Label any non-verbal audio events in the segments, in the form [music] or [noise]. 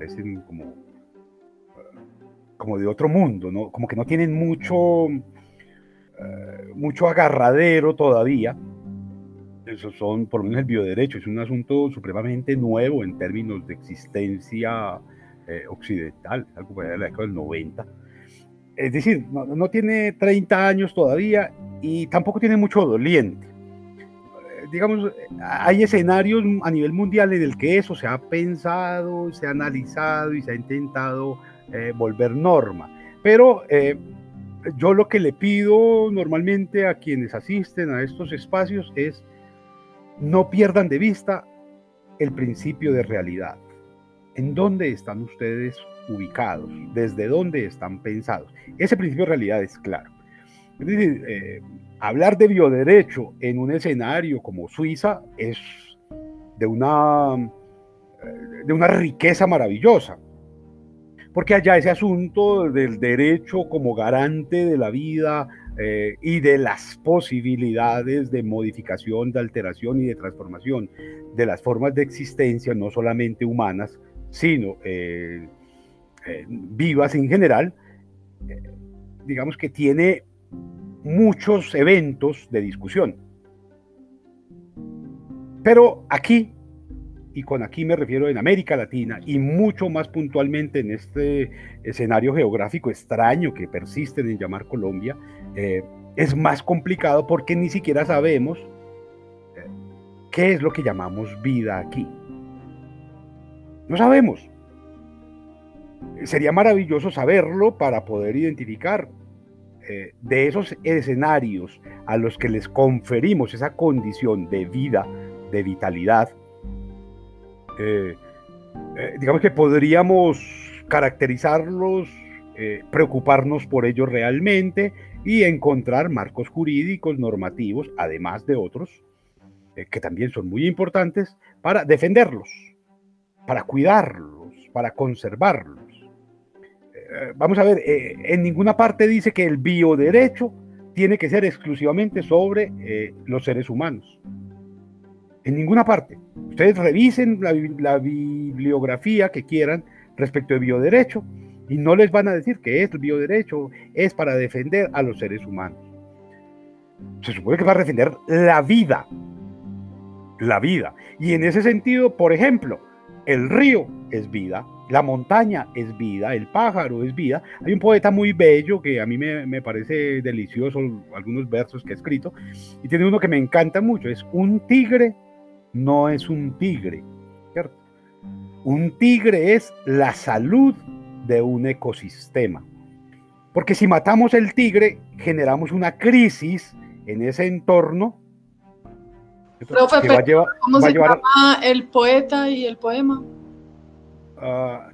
parecen como, como de otro mundo, ¿no? como que no tienen mucho, eh, mucho agarradero todavía. Eso son, por lo menos el bioderecho, es un asunto supremamente nuevo en términos de existencia eh, occidental, algo de la década del 90. Es decir, no, no, tiene 30 años todavía y tampoco tiene mucho doliente digamos, hay escenarios a nivel mundial en el que eso se ha pensado, se ha analizado y se ha intentado eh, volver norma. Pero eh, yo lo que le pido normalmente a quienes asisten a estos espacios es no pierdan de vista el principio de realidad. ¿En dónde están ustedes ubicados? ¿Desde dónde están pensados? Ese principio de realidad es claro. Es decir, eh, hablar de bioderecho en un escenario como Suiza es de una, eh, de una riqueza maravillosa, porque allá ese asunto del derecho como garante de la vida eh, y de las posibilidades de modificación, de alteración y de transformación de las formas de existencia, no solamente humanas, sino vivas en general, digamos que tiene muchos eventos de discusión. Pero aquí, y con aquí me refiero en América Latina y mucho más puntualmente en este escenario geográfico extraño que persisten en llamar Colombia, eh, es más complicado porque ni siquiera sabemos eh, qué es lo que llamamos vida aquí. No sabemos. Sería maravilloso saberlo para poder identificar eh, de esos escenarios a los que les conferimos esa condición de vida, de vitalidad, eh, eh, digamos que podríamos caracterizarlos, preocuparnos por ellos realmente y encontrar marcos jurídicos, normativos, además de otros, que también son muy importantes, para defenderlos, para cuidarlos, para conservarlos. Eh, vamos a ver, eh, en ninguna parte dice que el bioderecho tiene que ser exclusivamente sobre eh, los seres humanos. En ninguna parte. Ustedes revisen la, bibliografía que quieran respecto de bioderecho y no les van a decir que el bioderecho es para defender a los seres humanos. Se supone que va a defender la vida. La vida. Y en ese sentido, por ejemplo, el río es vida, la montaña es vida, el pájaro es vida. Hay un poeta muy bello que a mí me, parece delicioso, algunos versos que ha escrito, y tiene uno que me encanta mucho, es un tigre no es un tigre, ¿cierto? Un tigre es la salud de un ecosistema. Porque si matamos el tigre, generamos una crisis en ese entorno. ¿cómo se llama el poeta y el poema? Ah,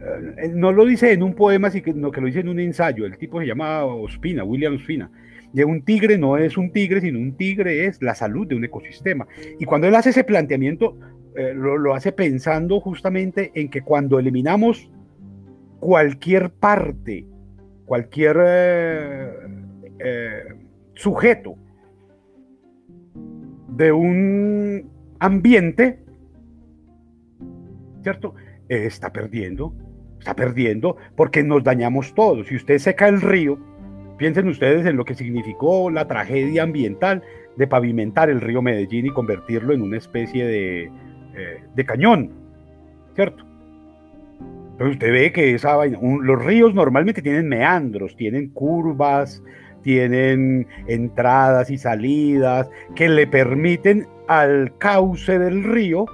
eh, no lo dice en un poema, sino que lo dice en un ensayo. El tipo se llama Ospina, William Ospina. Y un tigre no es un tigre, sino un tigre es la salud de un ecosistema. Y cuando él hace ese planteamiento, eh, lo, hace pensando justamente en que cuando eliminamos cualquier parte, cualquier eh, sujeto de un ambiente, ¿cierto? Está perdiendo, está perdiendo porque nos dañamos todos. Si usted seca el río, piensen ustedes en lo que significó la tragedia ambiental de pavimentar el río Medellín y convertirlo en una especie de, eh, de cañón, ¿cierto? Entonces usted ve que esa los ríos normalmente tienen meandros, tienen curvas, tienen entradas y salidas que le permiten al cauce del río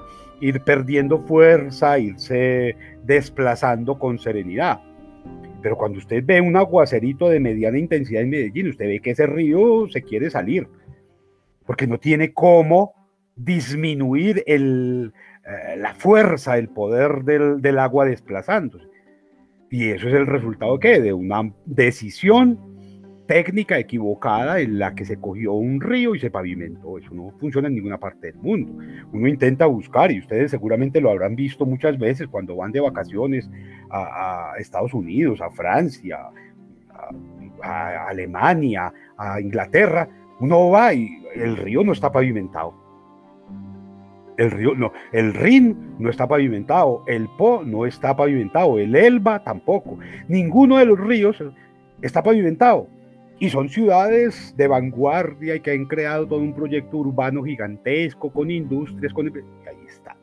ir perdiendo fuerza, irse desplazando con serenidad. Pero cuando usted ve un aguacerito de mediana intensidad en Medellín, usted ve que ese río se quiere salir, porque no tiene cómo disminuir eh, la fuerza, el poder del, del agua desplazándose. Y eso es el resultado que de una decisión técnica equivocada en la que se cogió un río y se pavimentó. Eso no funciona en ninguna parte del mundo. Uno intenta buscar, y ustedes seguramente lo habrán visto muchas veces cuando van de vacaciones a, Estados Unidos, a Francia, a, Alemania, a Inglaterra, uno va y el río no está pavimentado. El río, no, el Rin no está pavimentado, el Po no está pavimentado, el Elba tampoco. Ninguno de los ríos está pavimentado. Y son ciudades de vanguardia y que han creado todo un proyecto urbano gigantesco con industrias, con... ahí está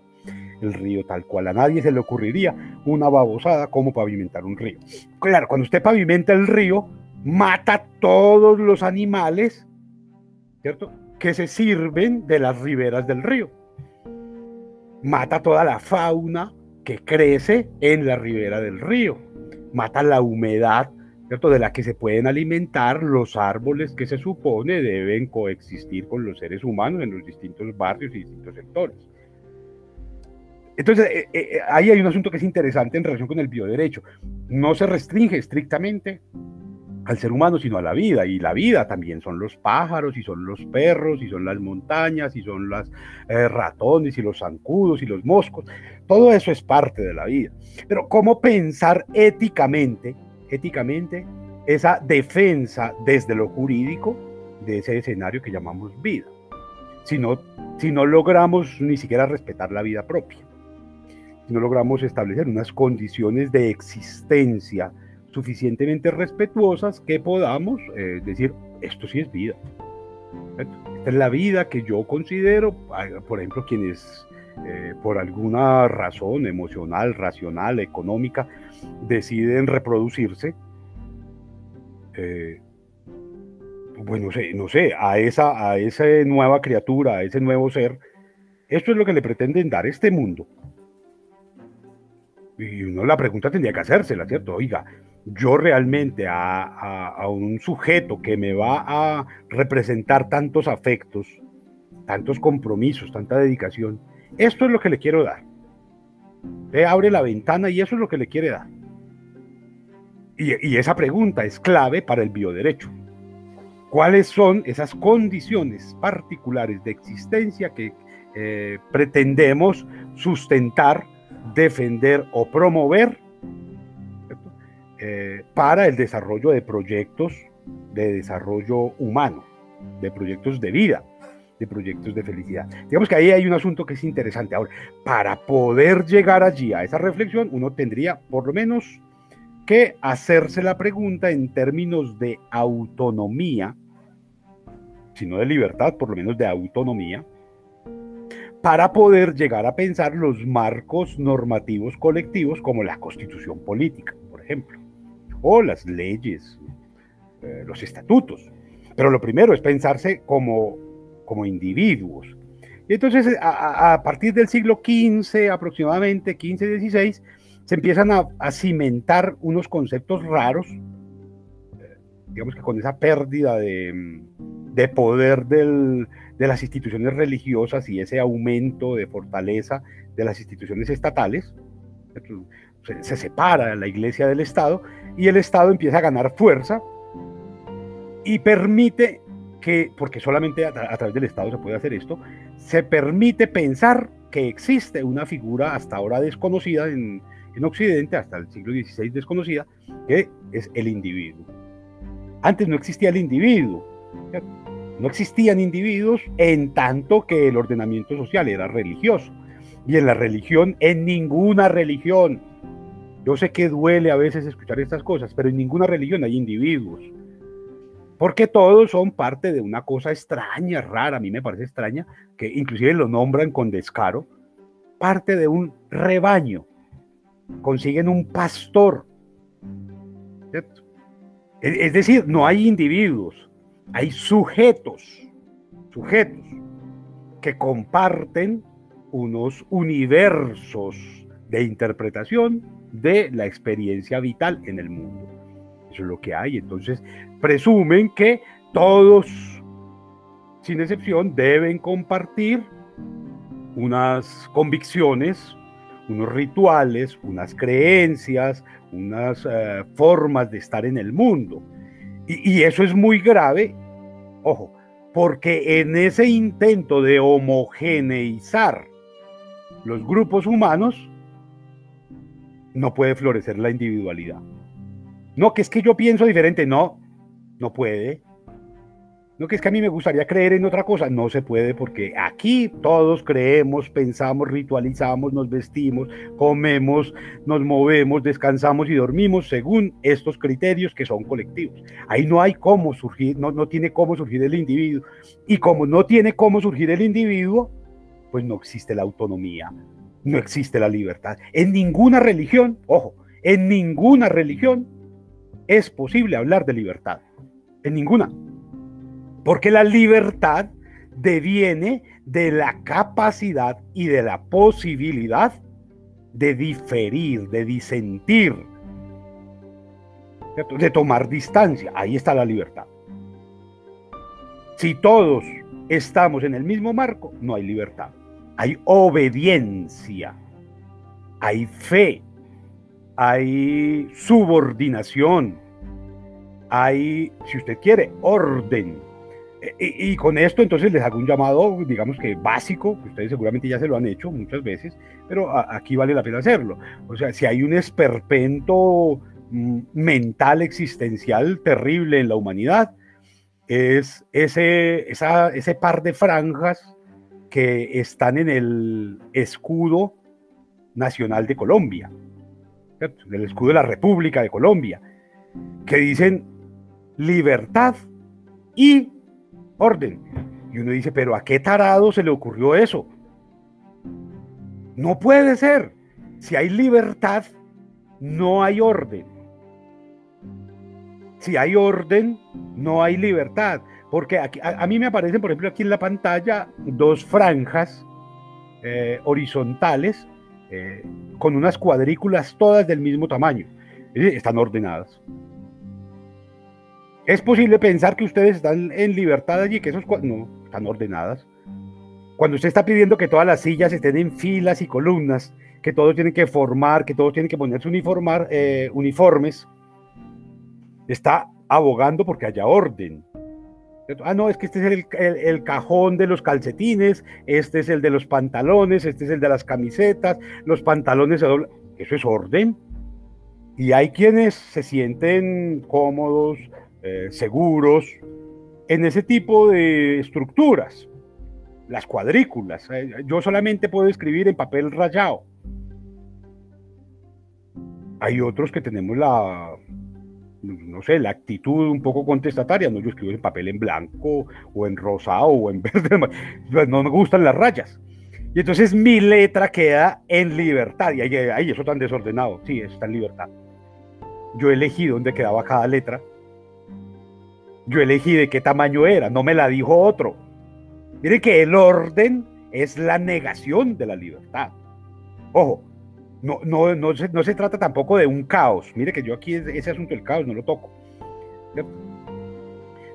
el río tal cual. A nadie se le ocurriría una babosada como pavimentar un río. Claro, cuando usted pavimenta el río, mata todos los animales, ¿cierto? Que se sirven de las riberas del río. Mata toda la fauna que crece en la ribera del río. Mata la humedad de la que se pueden alimentar los árboles que se supone deben coexistir con los seres humanos en los distintos barrios y distintos sectores. Entonces, eh, eh, ahí hay un asunto que es interesante en relación con el bioderecho. No se restringe estrictamente al ser humano, sino a la vida. Y la vida también son los pájaros, y son los perros, y son las montañas, y son los eh, ratones, y los zancudos, y los moscos. Todo eso es parte de la vida. Pero ¿cómo pensar éticamente éticamente esa defensa desde lo jurídico de ese escenario que llamamos vida. Si no, si no logramos ni siquiera respetar la vida propia, si no logramos establecer unas condiciones de existencia suficientemente respetuosas que podamos eh, decir, esto sí es vida. Esta es la vida que yo considero, por ejemplo, quienes eh, por alguna razón emocional, racional, económica, deciden reproducirse, eh, bueno, no sé, no sé, a esa, a esa nueva criatura, a ese nuevo ser, esto es lo que le pretenden dar este mundo. Y uno la pregunta tendría que hacérsela, ¿cierto? Oiga, yo realmente a, un sujeto que me va a representar tantos afectos, tantos compromisos, tanta dedicación, esto es lo que le quiero dar. Usted abre la ventana y eso es lo que le quiere dar. Y, esa pregunta es clave para el bioderecho. ¿Cuáles son esas condiciones particulares de existencia que eh, pretendemos sustentar, defender o promover eh, para el desarrollo de proyectos de desarrollo humano, de proyectos de vida? De proyectos de felicidad. Digamos que ahí hay un asunto que es interesante. Ahora, para poder llegar allí a esa reflexión, uno tendría por lo menos que hacerse la pregunta en términos de autonomía, si no de libertad, por lo menos de autonomía, para poder llegar a pensar los marcos normativos colectivos como la constitución política, por ejemplo, o las leyes, eh, los estatutos. Pero lo primero es pensarse como como individuos. Y entonces, a, partir del siglo XV, aproximadamente, XV-XVI, se empiezan a, cimentar unos conceptos raros, eh, digamos que con esa pérdida de, de poder del, de las instituciones religiosas y ese aumento de fortaleza de las instituciones estatales, se, se separa la iglesia del Estado y el Estado empieza a ganar fuerza y permite que, porque solamente a, través del Estado se puede hacer esto, se permite pensar que existe una figura hasta ahora desconocida en, en Occidente, hasta el siglo XVI desconocida, que es el individuo. Antes no existía el individuo, no existían individuos en tanto que el ordenamiento social era religioso. Y en la religión, en ninguna religión, yo sé que duele a veces escuchar estas cosas, pero en ninguna religión hay individuos porque todos son parte de una cosa extraña, rara, a mí me parece extraña, que inclusive lo nombran con descaro, parte de un rebaño, consiguen un pastor. Es decir, no hay individuos, hay sujetos, sujetos que comparten unos universos de interpretación de la experiencia vital en el mundo. Eso es lo que hay. Entonces, presumen que todos, sin excepción, deben compartir unas convicciones, unos rituales, unas creencias, unas eh, formas de estar en el mundo. Y, y eso es muy grave, ojo, porque en ese intento de homogeneizar los grupos humanos, no puede florecer la individualidad. No, que es que yo pienso diferente, no, no puede. No que es que a mí me gustaría creer en otra cosa, no se puede porque aquí todos creemos, pensamos, ritualizamos, nos vestimos, comemos, nos movemos, descansamos y dormimos según estos criterios que son colectivos. Ahí no hay cómo surgir, no, no tiene cómo surgir el individuo. Y como no tiene cómo surgir el individuo, pues no existe la autonomía, no existe la libertad. En ninguna religión, ojo, en ninguna religión es posible hablar de libertad. En ninguna. Porque la libertad deviene de la capacidad y de la posibilidad de diferir, de disentir, de tomar distancia. Ahí está la libertad. Si todos estamos en el mismo marco, no hay libertad. Hay obediencia, hay fe, hay subordinación, hay, si usted quiere, orden. Y, con esto entonces les hago un llamado, digamos que básico, que ustedes seguramente ya se lo han hecho muchas veces, pero aquí vale la pena hacerlo. O sea, si hay un esperpento mm, mental existencial terrible en la humanidad, es ese, ese par de franjas que están en el escudo nacional de Colombia, el escudo de la República de Colombia, que dicen libertad y orden. Y uno dice, pero ¿a qué tarado se le ocurrió eso? No puede ser. Si hay libertad, no hay orden. Si hay orden, no hay libertad. Porque a, mí me aparecen, por ejemplo, aquí en la pantalla dos franjas eh, horizontales eh, con unas cuadrículas todas del mismo tamaño. Están ordenadas. Es posible pensar que ustedes están en libertad allí, que esos no están ordenadas. Cuando usted está pidiendo que todas las sillas estén en filas y columnas, que todos tienen que formar, que todos tienen que ponerse uniformar, eh, uniformes, está abogando porque haya orden. Ah, no, es que este es el, cajón de los calcetines, este es el de los pantalones, este es el de las camisetas, los pantalones se doblan. Eso es orden. Y hay quienes se sienten cómodos, eh, seguros en ese tipo de estructuras. Las cuadrículas. Eh, yo solamente puedo escribir en papel rayado. Hay otros que tenemos la, no sé, la actitud un poco contestataria, no yo escribo en papel en blanco o en rosado o en [laughs] verde, pues no me gustan las rayas. Y entonces mi letra queda en libertad, y ahí, eso tan desordenado, sí, eso está en libertad. Yo elegí dónde quedaba cada letra, yo elegí de qué tamaño era, no me la dijo otro. Mire que el orden es la negación de la libertad. Ojo, no, no, no, se, no se trata tampoco de un caos. Mire que yo aquí ese asunto del caos no lo toco.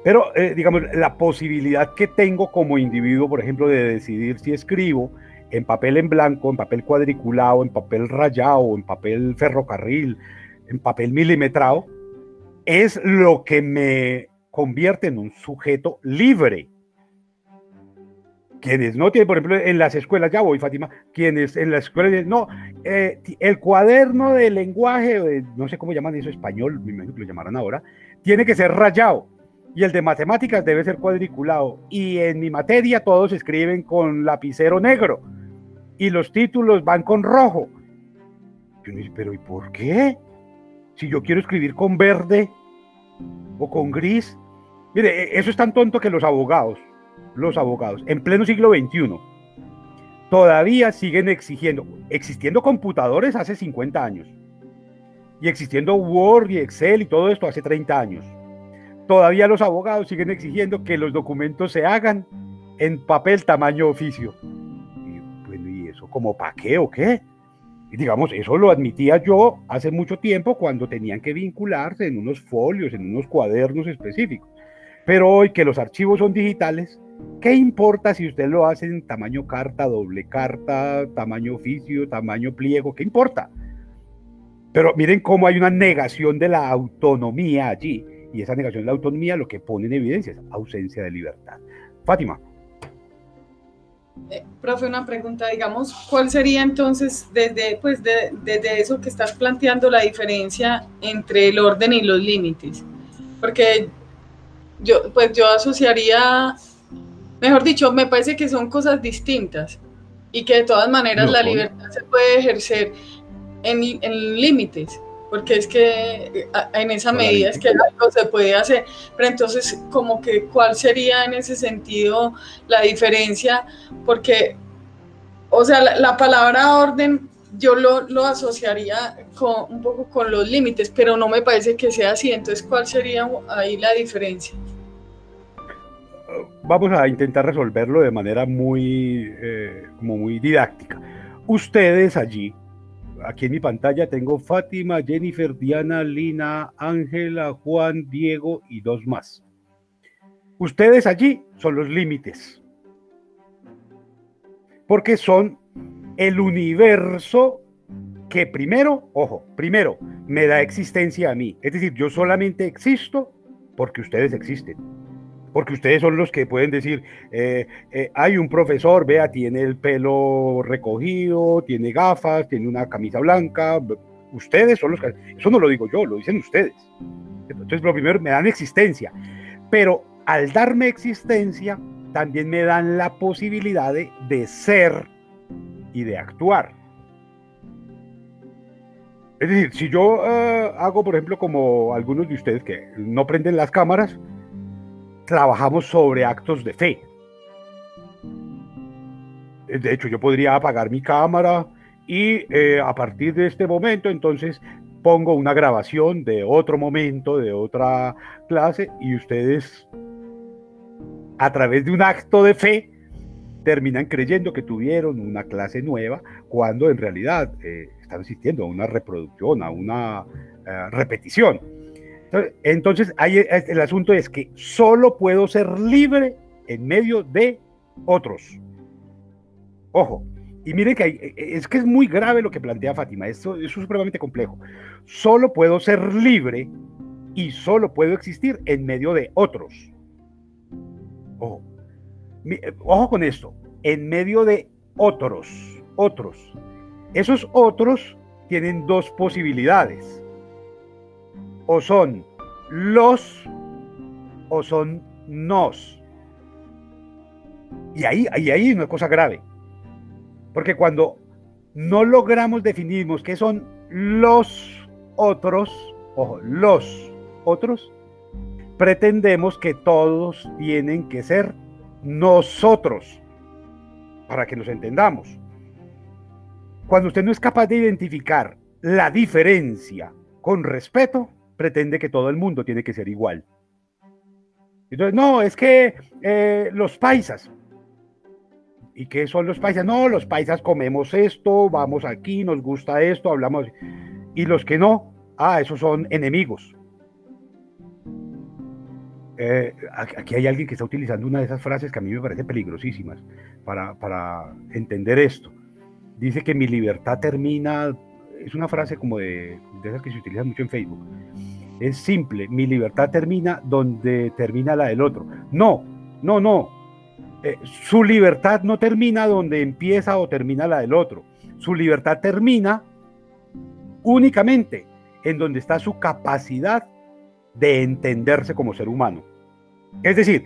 Pero, eh, digamos, la posibilidad que tengo como individuo, por ejemplo, de decidir si escribo en papel en blanco, en papel cuadriculado, en papel rayado, en papel ferrocarril, en papel milimetrado, es lo que me convierte en un sujeto libre quienes no tienen, por ejemplo, en las escuelas, ya voy, Fátima, quienes en las escuelas, no, eh, el cuaderno de lenguaje, no sé cómo llaman eso, español, me imagino que lo llamarán ahora, tiene que ser rayado y el de matemáticas debe ser cuadriculado. Y en mi materia todos escriben con lapicero negro y los títulos van con rojo. Yo me dice, pero ¿y por qué? Si yo quiero escribir con verde o con gris. Mire, e, eso es tan tonto que los abogados, los abogados, en pleno siglo XXI, todavía siguen exigiendo, existiendo computadores hace 50 años, y existiendo Word y Excel y todo esto hace 30 años. Todavía los abogados siguen exigiendo que los documentos se hagan en papel tamaño oficio. Y bueno, ¿y eso como para qué o qué? Y digamos, eso lo admitía yo hace mucho tiempo cuando tenían que vincularse en unos folios, en unos cuadernos específicos. Pero hoy que los archivos son digitales, ¿Qué importa si usted lo hace en tamaño carta, doble carta, tamaño oficio, tamaño pliego? ¿Qué importa? Pero miren cómo hay una negación de la autonomía allí. Y esa negación de la autonomía lo que pone en evidencia es ausencia de libertad. Fátima. Eh, profe, una pregunta, digamos, ¿cuál sería entonces, desde, pues desde eso que estás planteando, la diferencia entre el orden y los límites? Porque yo, pues yo asociaría, mejor dicho, me parece que son cosas distintas y que de todas maneras la libertad se puede ejercer en, en límites porque es que en esa medida es que algo se puede hacer. Pero entonces, como que, ¿cuál sería en ese sentido la diferencia? Porque, o sea, la, palabra orden yo lo, lo, asociaría con, un poco con los límites, pero no me parece que sea así. Entonces, ¿cuál sería ahí la diferencia? Vamos a intentar resolverlo de manera muy, eh, como muy didáctica. Ustedes allí aquí en mi pantalla tengo Fátima, Jennifer, Diana, Lina, Ángela, Juan, Diego y dos más. Ustedes allí son los límites. Porque son el universo que primero, ojo, primero me da existencia a mí. Es decir, yo solamente existo porque ustedes existen porque ustedes son los que pueden decir, eh, eh, hay un profesor, vea, tiene el pelo recogido, tiene gafas, tiene una camisa blanca, ustedes son los que, eso no lo digo yo, lo dicen ustedes. Entonces, lo primero, me dan existencia, pero al darme existencia, también me dan la posibilidad de, ser y de actuar. Es decir, si yo eh, hago, por ejemplo, como algunos de ustedes que no prenden las cámaras, trabajamos sobre actos de fe. De hecho, yo podría apagar mi cámara y eh, a partir de este momento, entonces pongo una grabación de otro momento, de otra clase, y ustedes, a través de un acto de fe, terminan creyendo que tuvieron una clase nueva, cuando en realidad eh, están asistiendo a una reproducción, a una eh, repetición. Entonces, el asunto es que solo puedo ser libre en medio de otros. Ojo, y miren que e, e, es que es muy grave lo que plantea Fátima, esto, es supremamente complejo. Solo puedo ser libre y solo puedo existir en medio de otros. Ojo, ojo con esto, en medio de otros, otros. Esos otros tienen dos posibilidades o son los o son nos. Y ahí, ahí hay una cosa grave. Porque cuando no logramos definirnos qué son los otros, ojo, los otros, pretendemos que todos tienen que ser nosotros, para que nos entendamos. Cuando usted no es capaz de identificar la diferencia con respeto, pretende que todo el mundo tiene que ser igual. Entonces, no, es que eh, los paisas. ¿Y qué son los paisas? No, los paisas comemos esto, vamos aquí, nos gusta esto, hablamos. Y los que no, ah, esos son enemigos. Eh, aquí hay alguien que está utilizando una de esas frases que a mí me parece peligrosísimas para, para entender esto. Dice que mi libertad termina es una frase como de, de esas que se utilizan mucho en Facebook. Es simple, mi libertad termina donde termina la del otro. No, no, no. Eh, su libertad no termina donde empieza o termina la del otro. Su libertad termina únicamente en donde está su capacidad de entenderse como ser humano. Es decir,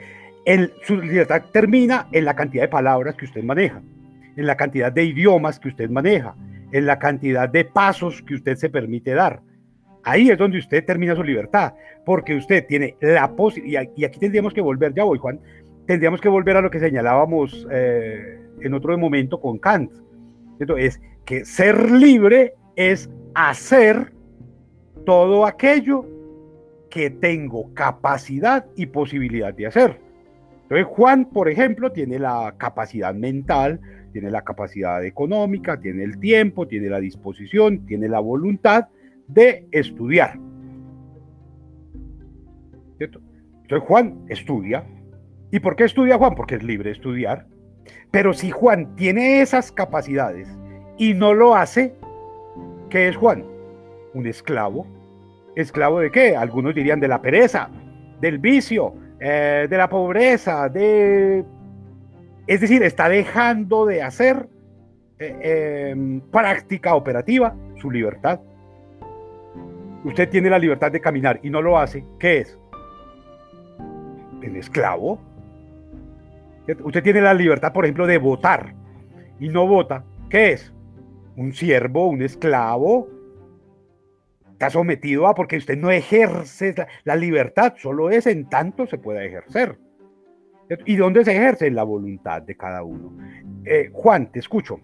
su libertad termina en la cantidad de palabras que usted maneja, en la cantidad de idiomas que usted maneja, en la cantidad de pasos que usted se permite dar. Ahí es donde usted termina su libertad, porque usted tiene la posibilidad, y aquí tendríamos que volver, ya voy Juan, tendríamos que volver a lo que señalábamos eh, en otro momento con Kant. Entonces, que ser libre es hacer todo aquello que tengo capacidad y posibilidad de hacer. Entonces, Juan, por ejemplo, tiene la capacidad mental, tiene la capacidad económica, tiene el tiempo, tiene la disposición, tiene la voluntad de estudiar. Entonces Juan estudia. ¿Y por qué estudia Juan? Porque es libre de estudiar. Pero si Juan tiene esas capacidades y no lo hace, ¿qué es Juan? Un esclavo. ¿Esclavo de qué? Algunos dirían de la pereza, del vicio, eh, de la pobreza, de es decir, está dejando de hacer eh, em, práctica operativa su libertad. Usted tiene la libertad de caminar y no lo hace. ¿Qué es? en esclavo. Usted tiene la libertad, por ejemplo, de votar y no vota. ¿Qué es? Un siervo, un esclavo. Está sometido a porque usted no ejerce la, libertad, solo es en tanto se pueda ejercer. ¿Y dónde se ejerce? la voluntad de cada uno. Eh, Juan, te escucho.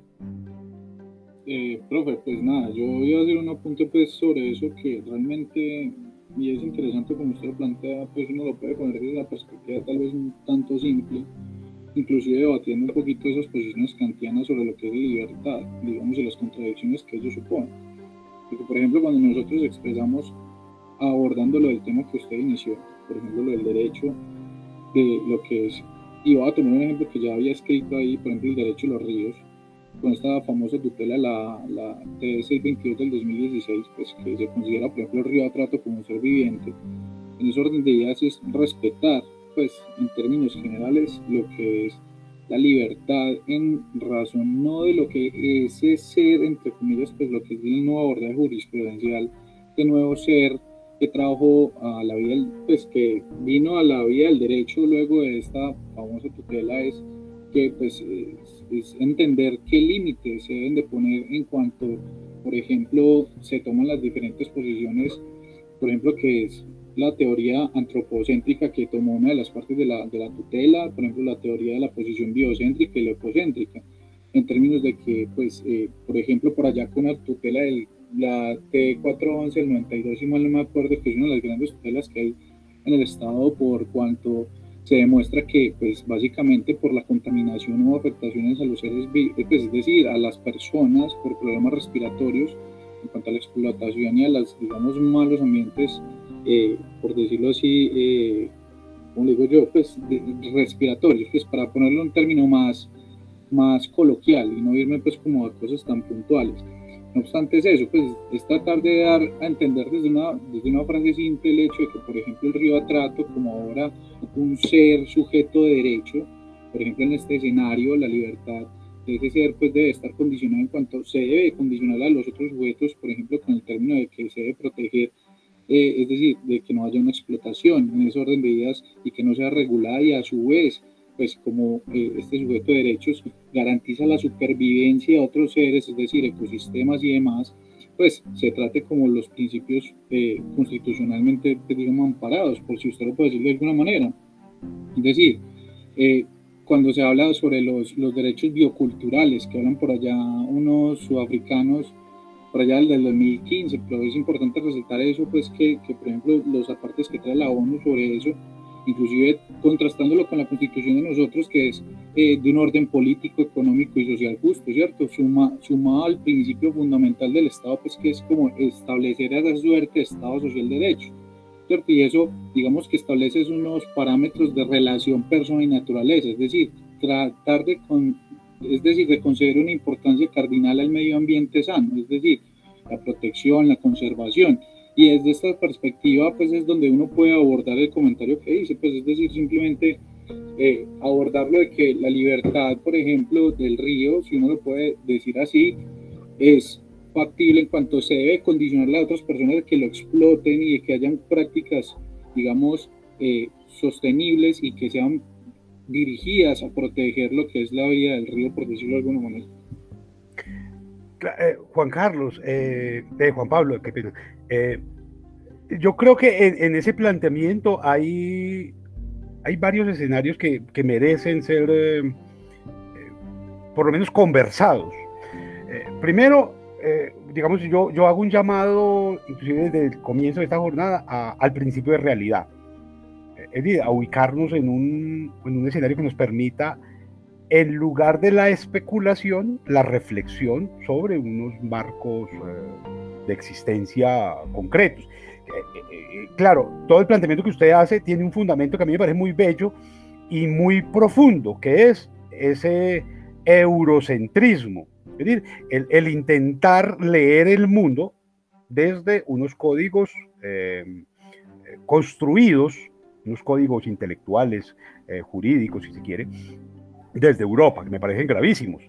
Eh, profe, pues nada, yo voy a hacer un apunte pues sobre eso que realmente, y es interesante como usted lo plantea, pues uno lo puede poner desde la perspectiva tal vez un tanto simple, inclusive debatiendo un poquito esas posiciones kantianas sobre lo que es libertad, digamos, y las contradicciones que ello supone. Porque, por ejemplo, cuando nosotros expresamos abordando lo del tema que usted inició, por ejemplo, lo del derecho de lo que es, y voy a tomar un ejemplo que ya había escrito ahí, por ejemplo, el derecho a los ríos, con esta famosa tutela, la, la T622 del 2016, pues que se considera, por ejemplo, el río Atrato como un ser viviente. En ese orden de ideas es respetar, pues, en términos generales, lo que es la libertad en razón no de lo que ese ser, entre comillas, pues lo que es el nuevo abordaje jurisprudencial, de nuevo ser que trajo a la vida, pues que vino a la vida del derecho luego de esta famosa tutela es que pues es, entender qué límites se deben de poner en cuanto, por ejemplo, se toman las diferentes posiciones, por ejemplo, que es la teoría antropocéntrica que tomó una de las partes de la, de la tutela, por ejemplo, la teoría de la posición biocéntrica y la ecocéntrica, en términos de que, pues, eh, por ejemplo, por allá con la tutela de la T411, el 92, si mal no me acuerdo, que es una de las grandes tutelas que hay en el Estado por cuanto se demuestra que, pues, básicamente por la contaminación o afectaciones a los seres vivos, pues, es decir, a las personas por problemas respiratorios, en cuanto a la explotación y a los, digamos, malos ambientes eh, por decirlo así, eh, como digo yo, pues respiratorios, pues para ponerlo en un término más, más coloquial y no irme pues como a cosas tan puntuales. No obstante es eso, pues es tratar de dar a entender desde una, desde una frase simple el hecho de que, por ejemplo, el río Atrato, como ahora un ser sujeto de derecho, por ejemplo, en este escenario, la libertad de ese ser pues debe estar condicionada en cuanto se debe condicionar a los otros sujetos, por ejemplo, con el término de que se debe proteger eh, es decir, de que no haya una explotación en ese orden de ideas y que no sea regulada y a su vez, pues como eh, este sujeto de derechos garantiza la supervivencia de otros seres, es decir, ecosistemas y demás, pues se trate como los principios eh, constitucionalmente, pues, digamos, amparados, por si usted lo puede decir de alguna manera. Es decir, cuando se habla sobre los, los derechos bioculturales, que hablan por allá unos sudafricanos, por allá del 2015, pero es importante resaltar eso, pues que, que, por ejemplo los apartes que trae la ONU sobre eso, inclusive contrastándolo con la constitución de nosotros, que es eh, de un orden político, económico y social justo, ¿cierto? Suma, sumado al principio fundamental del Estado, pues que es como establecer esa suerte de Estado social de derecho, ¿cierto? Y eso, digamos que establece unos parámetros de relación persona y naturaleza, es decir, tratar de con, es decir, de conceder una importancia cardinal al medio ambiente sano, es decir, la protección, la conservación. Y desde esta perspectiva, pues es donde uno puede abordar el comentario que dice, pues es decir, simplemente eh, abordarlo de que la libertad, por ejemplo, del río, si uno lo puede decir así, es factible en cuanto se debe condicionar a otras personas que lo exploten y que hayan prácticas, digamos, eh, sostenibles y que sean dirigidas a proteger lo que es la vida del río, por decirlo de alguna manera. Eh, Juan Carlos, eh, eh, Juan Pablo, qué pena. yo creo que en, ese planteamiento hay, hay varios escenarios que, que merecen ser por lo menos conversados. primero, digamos, yo, yo hago un llamado, inclusive desde el comienzo de esta jornada, al principio de realidad es decir, a ubicarnos en un, en un escenario que nos permita, en lugar de la especulación, la reflexión sobre unos marcos eh, de existencia concretos. Eh, eh, claro, todo el planteamiento que usted hace tiene un fundamento que a mí me parece muy bello y muy profundo, que es ese eurocentrismo, es decir, el, el intentar leer el mundo desde unos códigos construidos unos códigos intelectuales, eh, jurídicos, si se quiere, desde Europa, que me parecen gravísimos,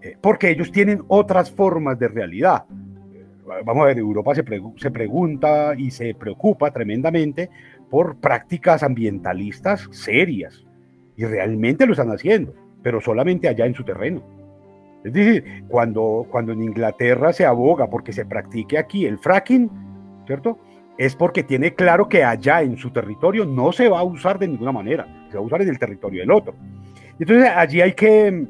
eh, porque ellos tienen otras formas de realidad. Eh, vamos a ver, Europa se, se pregunta y se preocupa tremendamente por prácticas ambientalistas serias. Y realmente lo están haciendo, pero solamente allá en su terreno. Es decir, cuando, cuando en Inglaterra se aboga porque se practique aquí el fracking, ¿cierto? Es porque tiene claro que allá en su territorio no se va a usar de ninguna manera, se va a usar en el territorio del otro. Entonces allí hay que,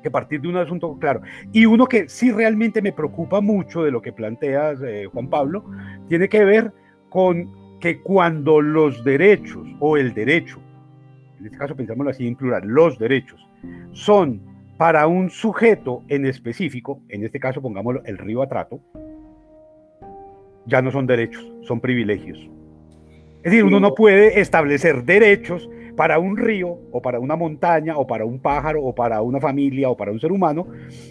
que partir de un asunto claro. Y uno que sí realmente me preocupa mucho de lo que planteas, eh, Juan Pablo, tiene que ver con que cuando los derechos o el derecho, en este caso pensámoslo así en plural, los derechos son para un sujeto en específico, en este caso pongámoslo el río Atrato, ya no son derechos, son privilegios. Es decir, uno no puede establecer derechos para un río o para una montaña o para un pájaro o para una familia o para un ser humano,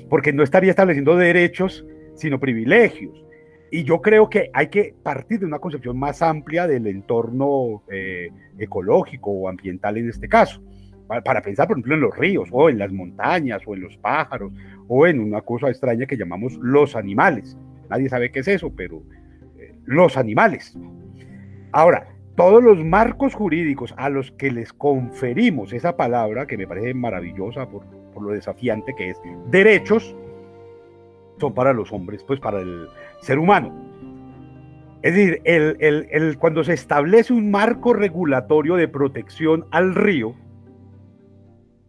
porque no estaría estableciendo derechos, sino privilegios. Y yo creo que hay que partir de una concepción más amplia del entorno eh, ecológico o ambiental en este caso, para, pensar, por ejemplo, en los ríos o en las montañas o en los pájaros o en una cosa extraña que llamamos los animales. Nadie sabe qué es eso, pero los animales. Ahora, todos los marcos jurídicos a los que les conferimos esa palabra, que me parece maravillosa por, por lo desafiante que es, derechos, son para los hombres, pues para el ser humano. Es decir, el, el, cuando se establece un marco regulatorio de protección al río,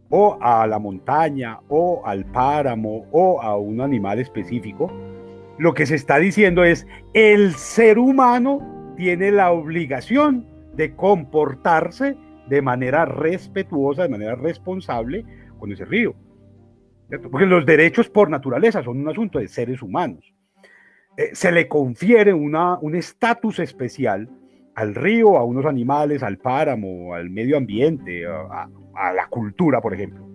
o a la montaña, o al páramo, o a un animal específico, lo que se está diciendo es, el ser humano tiene la obligación de comportarse de manera respetuosa, de manera responsable con ese río. Porque los derechos por naturaleza son un asunto de seres humanos. Eh, se le confiere una, un estatus especial al río, a unos animales, al páramo, al medio ambiente, a, la cultura, por ejemplo.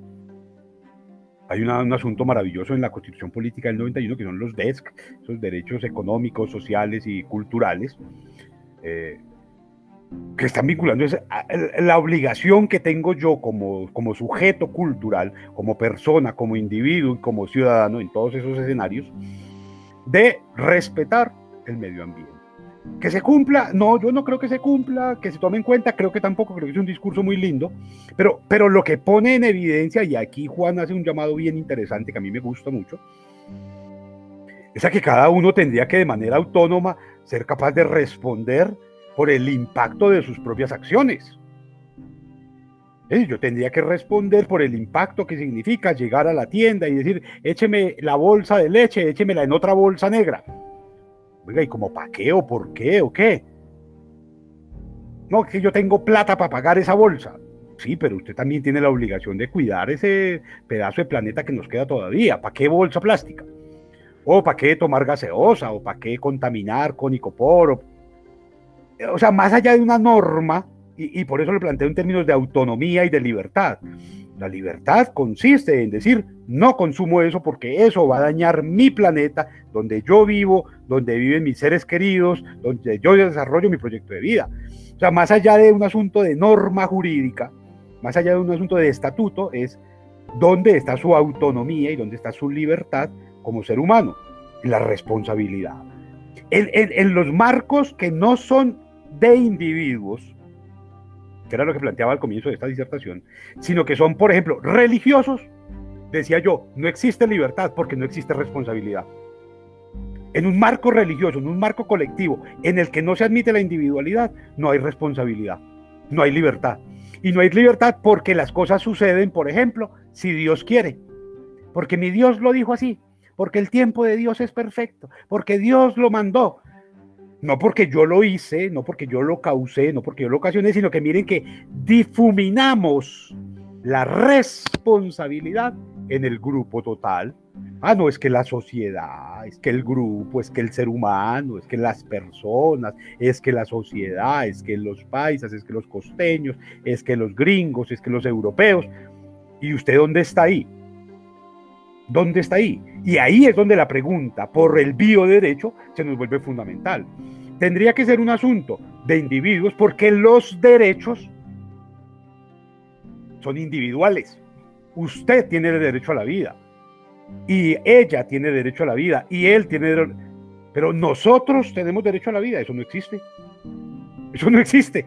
Hay un asunto maravilloso en la Constitución Política del 91 que son los DESC, esos derechos económicos, sociales y culturales. Eh, que están vinculando es la obligación que tengo yo como, como sujeto cultural, como persona, como individuo y como ciudadano en todos esos escenarios, de respetar el medio ambiente. Que se cumpla, no, yo no creo que se cumpla, que se tome en cuenta, creo que tampoco, creo que es un discurso muy lindo, pero, pero lo que pone en evidencia, y aquí Juan hace un llamado bien interesante que a mí me gusta mucho, es a que cada uno tendría que de manera autónoma ser capaz de responder por el impacto de sus propias acciones. Yo tendría que responder por el impacto que significa llegar a la tienda y decir, écheme la bolsa de leche, échemela en otra bolsa negra. Oiga, ¿y como para qué o por qué o qué? No, que yo tengo plata para pagar esa bolsa. Sí, pero usted también tiene la obligación de cuidar ese pedazo de planeta que nos queda todavía. ¿Para qué bolsa plástica? ¿O para qué tomar gaseosa? ¿O para qué contaminar con icopor? o sea, más allá de una norma, y, por eso lo planteo en términos de autonomía y de libertad. La libertad consiste en decir, no consumo eso porque eso va a dañar mi planeta, donde yo vivo, donde viven mis seres queridos, donde yo desarrollo mi proyecto de vida. O sea, más allá de un asunto de norma jurídica, más allá de un asunto de estatuto, es dónde está su autonomía y dónde está su libertad como ser humano, la responsabilidad. en los marcos que no son de individuos, que era lo que planteaba al comienzo de esta disertación, sino que son, por ejemplo, religiosos, decía yo, no existe libertad porque no existe responsabilidad. En un marco religioso, en un marco colectivo, en el que no se admite la individualidad, no hay responsabilidad, no hay libertad. Y no hay libertad porque las cosas suceden, por ejemplo, si Dios quiere. Porque mi Dios lo dijo así, porque el tiempo de Dios es perfecto, porque Dios lo mandó, no porque yo lo hice, no porque yo lo causé, no porque yo lo ocasioné, sino que miren que difuminamos la responsabilidad en el grupo total. Ah, no, es que la sociedad, es que el grupo, es que el ser humano, es que las personas, es que la sociedad, es que los paisas, es que los costeños, es que los gringos, es que los europeos. ¿Y usted dónde está ahí? ¿Dónde está ahí? Y ahí es donde la pregunta por el bioderecho se nos vuelve fundamental. Tendría que ser un asunto de individuos porque los derechos son individuales. Usted tiene derecho a la vida y ella tiene derecho a la vida y él tiene pero nosotros tenemos derecho a la vida, eso no existe. Eso no existe.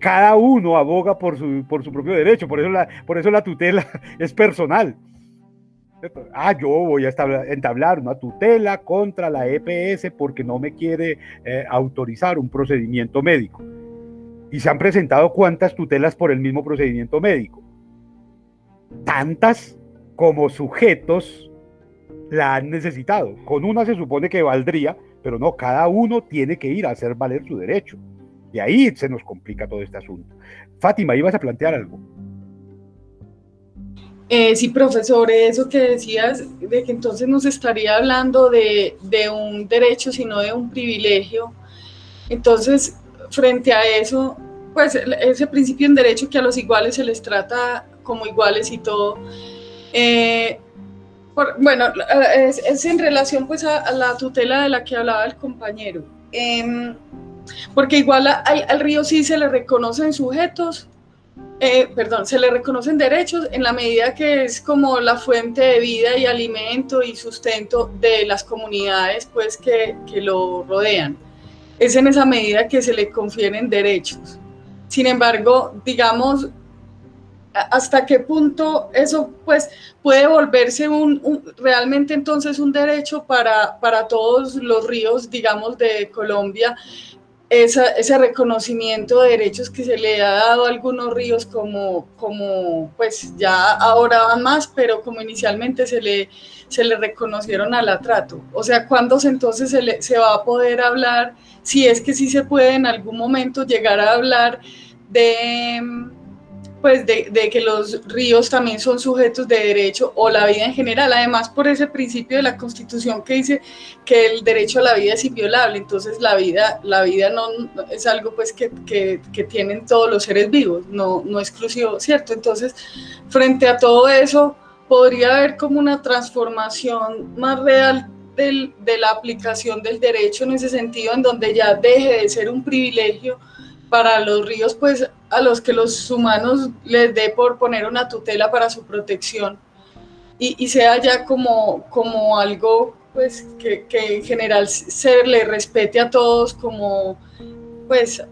Cada uno aboga por su, por su propio derecho, por eso, la, por eso la tutela [laughs] es personal. Ah, yo voy a entablar una tutela contra la EPS porque no me quiere eh, autorizar un procedimiento médico. Y se han presentado cuántas tutelas por el mismo procedimiento médico. Tantas como sujetos la han necesitado. Con una se supone que valdría, pero no, cada uno tiene que ir a hacer valer su derecho. Y ahí se nos complica todo este asunto. Fátima, ibas a plantear algo. Eh, sí, profesor, eso que decías, de que entonces nos estaría hablando de, de un derecho, sino de un privilegio. Entonces, frente a eso, pues ese principio en derecho que a los iguales se les trata como iguales y todo, eh, bueno, es, en relación pues a, la tutela de la que hablaba el compañero, em, porque igual al, río sí se le reconocen sujetos, eh, perdón, se le reconocen derechos en la medida que es como la fuente de vida y alimento y sustento de las comunidades pues que, que lo rodean. Es en esa medida que se le confieren derechos. Sin embargo, digamos, hasta qué punto eso pues puede volverse un, realmente entonces un derecho para, para, todos los ríos, digamos, de Colombia, ese reconocimiento de derechos que se le ha dado a algunos ríos como, como pues ya ahora van más, pero como inicialmente se le, se le reconocieron al atrato. O sea, ¿cuándo entonces se, se va a poder hablar, si es que sí se puede en algún momento llegar a hablar de pues de, que los ríos también son sujetos de derecho o la vida en general, además por ese principio de la Constitución que dice que el derecho a la vida es inviolable, entonces la vida, la vida no es algo pues que, que, tienen todos los seres vivos, no, no exclusivo, ¿cierto? Entonces, frente a todo eso, podría haber como una transformación más real del, de la aplicación del derecho en ese sentido, en donde ya deje de ser un privilegio para los ríos, pues a los que los humanos les dé por poner una tutela para su protección y, sea ya como, como algo pues que, que, en general se le respete a todos como pues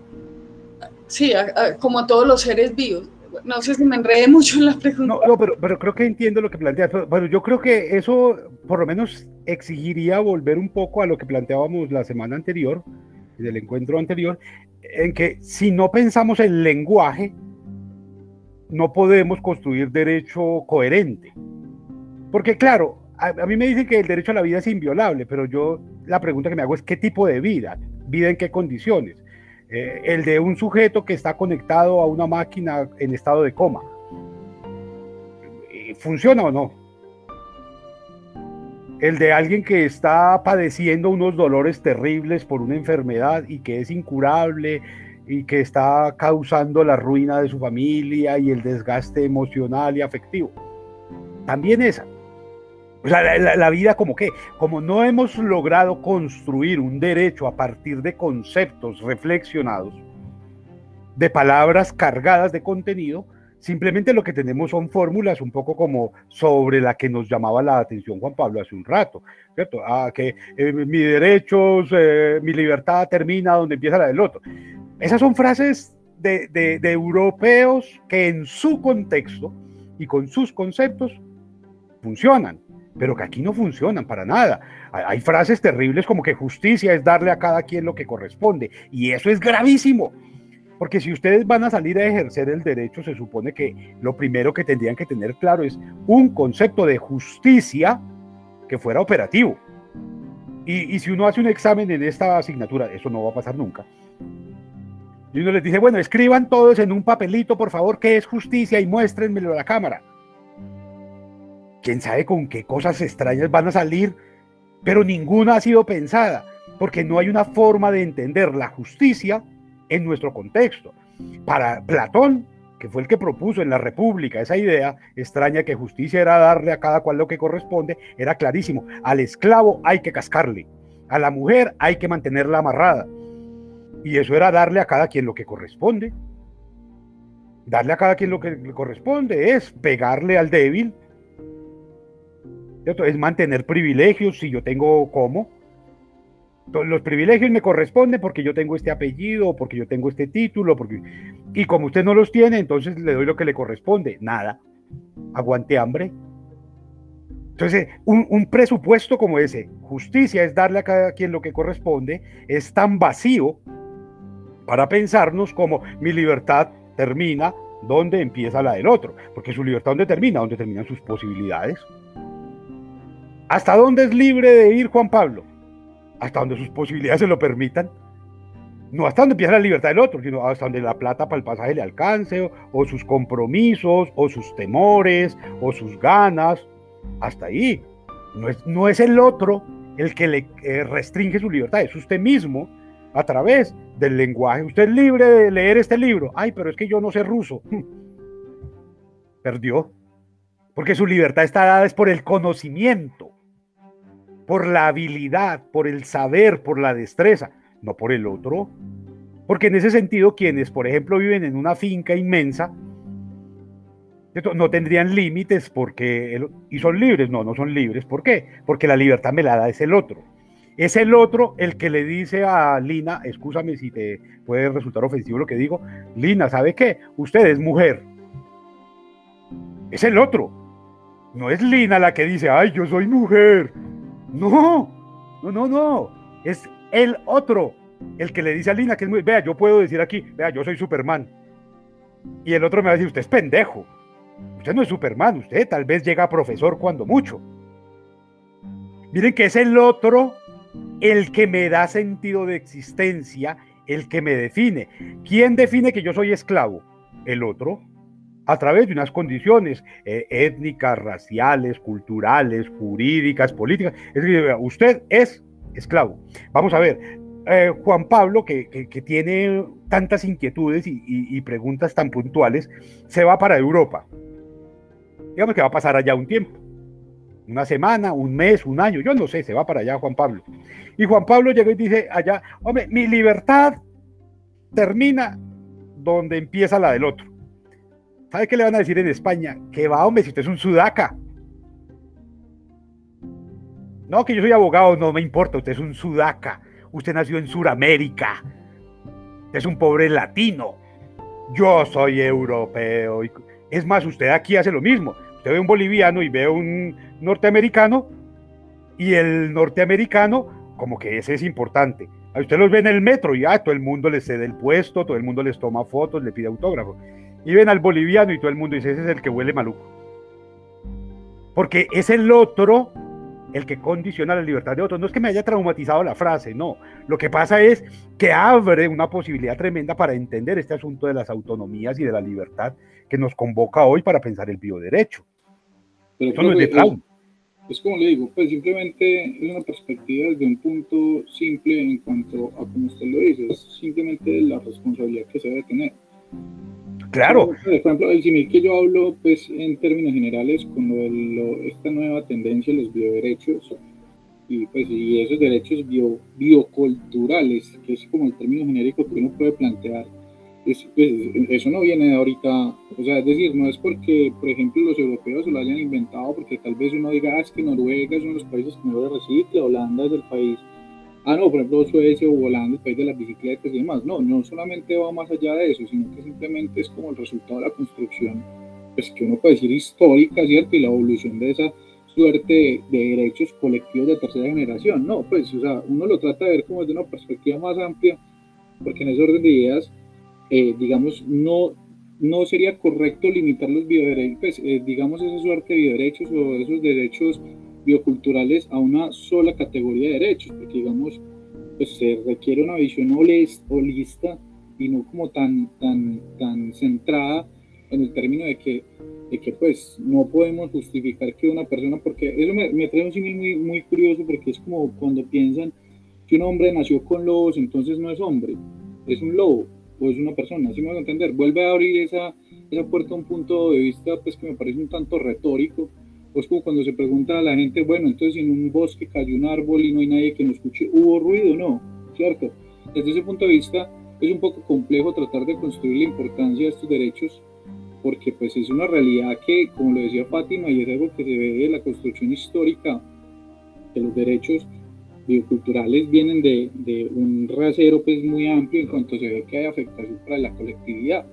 sí, como a todos los seres vivos. No sé si me enredé mucho en la pregunta. No, pero, pero creo que entiendo lo que planteas. Bueno, yo creo que eso por lo menos exigiría volver un poco a lo que planteábamos la semana anterior, del encuentro anterior, en que si no pensamos el lenguaje, no podemos construir derecho coherente. Porque claro, a, mí me dicen que el derecho a la vida es inviolable, pero yo la pregunta que me hago es qué tipo de vida, vida en qué condiciones. Eh, el de un sujeto que está conectado a una máquina en estado de coma. ¿Funciona o no? El de alguien que está padeciendo unos dolores terribles por una enfermedad y que es incurable y que está causando la ruina de su familia y el desgaste emocional y afectivo. También esa. O sea, la, vida como que, como no hemos logrado construir un derecho a partir de conceptos reflexionados, de palabras cargadas de contenido, Simplemente lo que tenemos son fórmulas un poco como sobre la que nos llamaba la atención Juan Pablo hace un rato, ¿cierto? Ah, que eh, mi derechos, eh, mi libertad termina donde empieza la del otro. Esas son frases de, de, europeos que en su contexto y con sus conceptos funcionan, pero que aquí no funcionan para nada. Hay frases terribles como que justicia es darle a cada quien lo que corresponde, y eso es gravísimo porque si ustedes van a salir a ejercer el derecho, se supone que lo primero que tendrían que tener claro es un concepto de justicia que fuera operativo. Y, si uno hace un examen en esta asignatura, eso no va a pasar nunca. Y uno les dice, bueno, escriban todos en un papelito, por favor, qué es justicia y muéstrenmelo a la cámara. Quién sabe con qué cosas extrañas van a salir, pero ninguna ha sido pensada, porque no hay una forma de entender la justicia en nuestro contexto. Para Platón, que fue el que propuso en la República esa idea extraña que justicia era darle a cada cual lo que corresponde, era clarísimo. Al esclavo hay que cascarle, a la mujer hay que mantenerla amarrada. Y eso era darle a cada quien lo que corresponde. Darle a cada quien lo que corresponde es pegarle al débil, es mantener privilegios si yo tengo como, Los privilegios me corresponden porque yo tengo este apellido, porque yo tengo este título, porque... y como usted no los tiene, entonces le doy lo que le corresponde. Nada. Aguante hambre. Entonces, un, un, presupuesto como ese, justicia es darle a cada quien lo que corresponde, es tan vacío para pensarnos como mi libertad termina donde empieza la del otro, porque su libertad donde termina, donde terminan sus posibilidades. ¿Hasta dónde es libre de ir Juan Pablo? Hasta donde sus posibilidades se lo permitan. No hasta donde empieza la libertad del otro, sino hasta donde la plata para el pasaje le alcance, o, sus compromisos, o sus temores, o sus ganas. Hasta ahí. No es, no es el otro el que le eh, restringe su libertad, es usted mismo a través del lenguaje. Usted es libre de leer este libro. Ay, pero es que yo no sé ruso. [laughs] Perdió. Porque su libertad está dada es por el conocimiento, por la habilidad, por el saber, por la destreza, no por el otro. Porque en ese sentido, quienes, por ejemplo, viven en una finca inmensa, no tendrían límites porque y son libres, no, no son libres. ¿Por qué? Porque la libertad me la da es el otro. Es el otro el que le dice a Lina, escúchame si te puede resultar ofensivo lo que digo, Lina, ¿sabe qué? Usted es mujer. Es el otro. No es Lina la que dice, ay, yo soy mujer. No, no, no, no. Es el otro el que le dice a Lina que es muy, vea, yo puedo decir aquí, vea, yo soy Superman. Y el otro me va a decir, usted es pendejo. Usted no es Superman, usted tal vez llega a profesor cuando mucho. Miren que es el otro el que me da sentido de existencia, el que me define. ¿Quién define que yo soy esclavo? El otro, a través de unas condiciones eh, étnicas, raciales, culturales, jurídicas, políticas. Es decir, usted es esclavo. Vamos a ver, eh, Juan Pablo, que, tiene tantas inquietudes y, preguntas tan puntuales, se va para Europa. Digamos que va a pasar allá un tiempo una semana, un mes, un año, yo no sé, se va para allá Juan Pablo. Y Juan Pablo llega y dice allá, hombre, mi libertad termina donde empieza la del otro. ¿Sabe qué le van a decir en España? Que va, hombre, si usted es un sudaca. No, que yo soy abogado, no me importa, usted es un sudaca. Usted nació en Sudamérica. Es un pobre latino. Yo soy europeo. Es más, usted aquí hace lo mismo. Usted ve un boliviano y ve un norteamericano y el norteamericano como que ese es importante. Usted los ve en el metro y ya todo el mundo le cede el puesto, todo el mundo les toma fotos, le pide autógrafo. Y ven al boliviano y todo el mundo dice, ese es el que huele maluco. Porque es el otro el que condiciona la libertad de otros. No es que me haya traumatizado la frase, no. Lo que pasa es que abre una posibilidad tremenda para entender este asunto de las autonomías y de la libertad que nos convoca hoy para pensar el bioderecho. Pero es Es, como le digo, pues simplemente es una perspectiva desde un punto simple en cuanto a como usted lo dice, es simplemente la responsabilidad que se debe tener. Claro. Por ejemplo, el simil que yo hablo, pues en términos generales, con esta nueva tendencia de los bioderechos y, pues, y esos derechos bio, bioculturales, que es como el término genérico que uno puede plantear pues, eso no viene de ahorita, o sea, es decir, no es porque, por ejemplo, los europeos lo hayan inventado, porque tal vez uno diga, ah, es que Noruega es uno de los países que mejor recicla, Holanda es el país, ah, no, por ejemplo, Suecia o Holanda, el país de las bicicletas y demás. No, no solamente va más allá de eso, sino que simplemente es como el resultado de la construcción, pues que uno puede decir histórica, ¿cierto? Y la evolución de esa suerte de, derechos colectivos de tercera generación. No, pues, o sea, uno lo trata de ver como desde una perspectiva más amplia, porque en ese orden de ideas eh, digamos, no, no sería correcto limitar los bioderechos, pues, eh, digamos, esa suerte de bioderechos o esos derechos bioculturales a una sola categoría de derechos, porque, digamos, pues se requiere una visión holista y no como tan, tan, tan centrada en el término de que, de que pues no podemos justificar que una persona, porque eso me, me trae un símil muy, muy curioso porque es como cuando piensan que un hombre nació con lobos, entonces no es hombre, es un lobo o es una persona, así me voy a entender, vuelve a abrir esa, esa puerta a un punto de vista pues que me parece un tanto retórico, pues como cuando se pregunta a la gente, bueno, entonces en un bosque cayó un árbol y no hay nadie que nos escuche, ¿hubo ruido? No, ¿cierto? Desde ese punto de vista es un poco complejo tratar de construir la importancia de estos derechos porque pues es una realidad que, como lo decía Fátima, y es algo que se ve de la construcción histórica de los derechos, bioculturales vienen de, de, un rasero pues muy amplio en cuanto se ve que hay afectación para la colectividad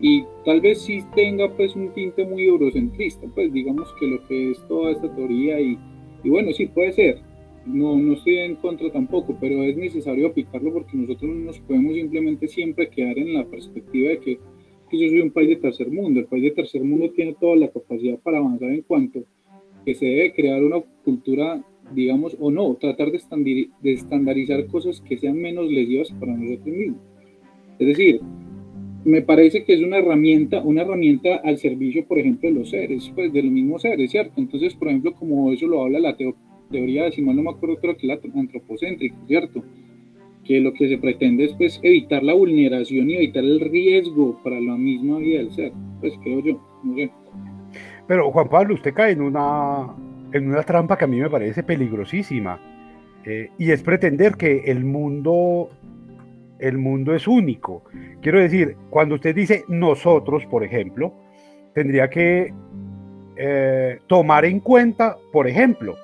y tal vez sí tenga pues un tinte muy eurocentrista pues digamos que lo que es toda esta teoría y, y bueno sí puede ser no, no estoy en contra tampoco pero es necesario aplicarlo porque nosotros no nos podemos simplemente siempre quedar en la perspectiva de que, que yo soy un país de tercer mundo el país de tercer mundo tiene toda la capacidad para avanzar en cuanto que se debe crear una cultura digamos, o no, tratar de, estandarizar cosas que sean menos lesivas para nosotros mismos. Es decir, me parece que es una herramienta, una herramienta al servicio, por ejemplo, de los seres, pues de los mismos seres, ¿cierto? Entonces, por ejemplo, como eso lo habla la teoría, si mal no me acuerdo, creo que la antropocéntrica, ¿cierto? Que lo que se pretende es pues, evitar la vulneración y evitar el riesgo para la misma vida del ser, pues creo yo, no sé. Pero Juan Pablo, usted cae en una en una trampa que a mí me parece peligrosísima. Eh, y es pretender que el mundo, el mundo es único. Quiero decir, cuando usted dice nosotros, por ejemplo, tendría que eh, tomar en cuenta, por ejemplo,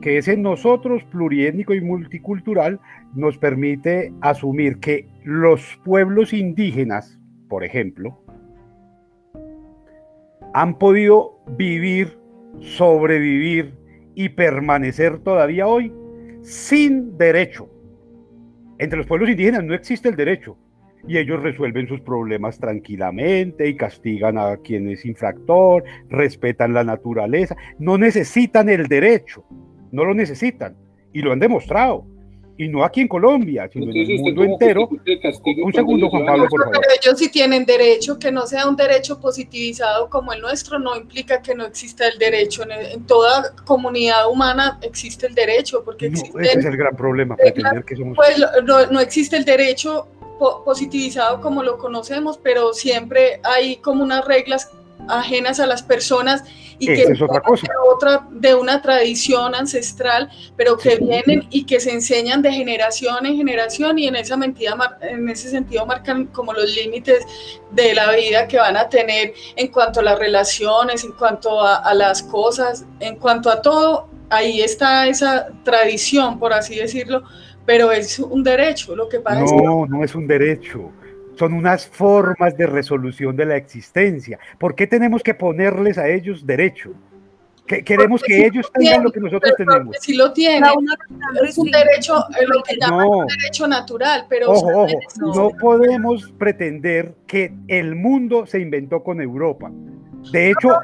que ese nosotros pluriétnico y multicultural nos permite asumir que los pueblos indígenas, por ejemplo, han podido vivir sobrevivir y permanecer todavía hoy sin derecho. Entre los pueblos indígenas no existe el derecho y ellos resuelven sus problemas tranquilamente y castigan a quien es infractor, respetan la naturaleza, no necesitan el derecho, no lo necesitan y lo han demostrado y no aquí en Colombia, sino en el mundo entero. Un segundo, Juan Pablo, por favor. Pero ellos sí tienen derecho, que no sea un derecho positivizado como el nuestro, no implica que no exista el derecho. En, toda comunidad humana existe el derecho, porque ese es el gran problema, pretender que somos... Pues no, no existe el derecho positivizado como lo conocemos, pero siempre hay como unas reglas ajenas a las personas y que es otra cosa. otra de una tradición ancestral, pero que vienen y que se enseñan de generación en generación y en esa mentira, en ese sentido marcan como los límites de la vida que van a tener en cuanto a las relaciones, en cuanto a, las cosas, en cuanto a todo, ahí está esa tradición, por así decirlo, pero es un derecho, lo que pasa no, no es un derecho son unas formas de resolución de la existencia. ¿Por qué tenemos que ponerles a ellos derecho? Que, queremos que ellos tengan lo que nosotros tenemos. Si lo tienen, es un derecho, lo que llaman derecho natural, pero ojo, ojo, no podemos pretender que el mundo se inventó con Europa. De hecho,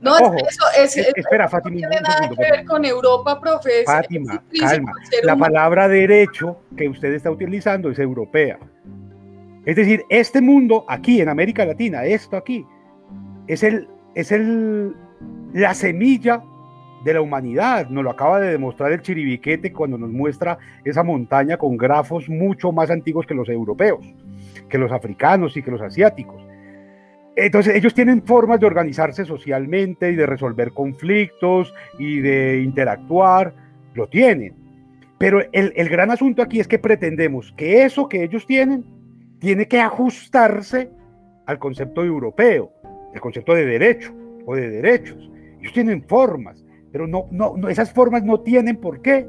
no, ojo, eso es, espera, Fátima. No tiene nada que ver con Europa, profesor. Fátima, calma. La palabra derecho que usted está utilizando es europea. Es decir, este mundo aquí en América Latina, esto aquí, es, el, es el, la semilla de la humanidad. Nos lo acaba de demostrar el chiribiquete cuando nos muestra esa montaña con grafos mucho más antiguos que los europeos, que los africanos y que los asiáticos. Entonces ellos tienen formas de organizarse socialmente y de resolver conflictos y de interactuar, lo tienen. Pero el, el gran asunto aquí es que pretendemos que eso que ellos tienen tiene que ajustarse al concepto europeo, el concepto de derecho o de derechos. Ellos tienen formas, pero no, no, esas formas no tienen por qué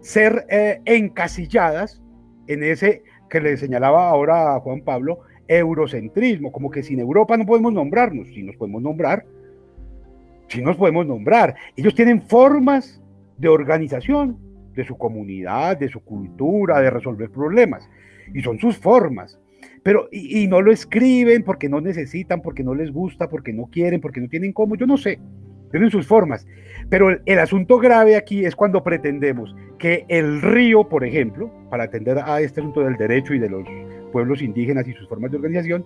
ser eh, encasilladas en ese que le señalaba ahora Juan Pablo, eurocentrismo, como que sin Europa no podemos nombrarnos, si nos podemos nombrar, si nos podemos nombrar. Ellos tienen formas de organización de su comunidad, de su cultura, de resolver problemas y son sus formas. Pero, y, no lo escriben porque no necesitan, porque no les gusta, porque no quieren, porque no tienen cómo, yo no sé, tienen sus formas. Pero el, asunto grave aquí es cuando pretendemos que el río, por ejemplo, para atender a este asunto del derecho y de los pueblos indígenas y sus formas de organización,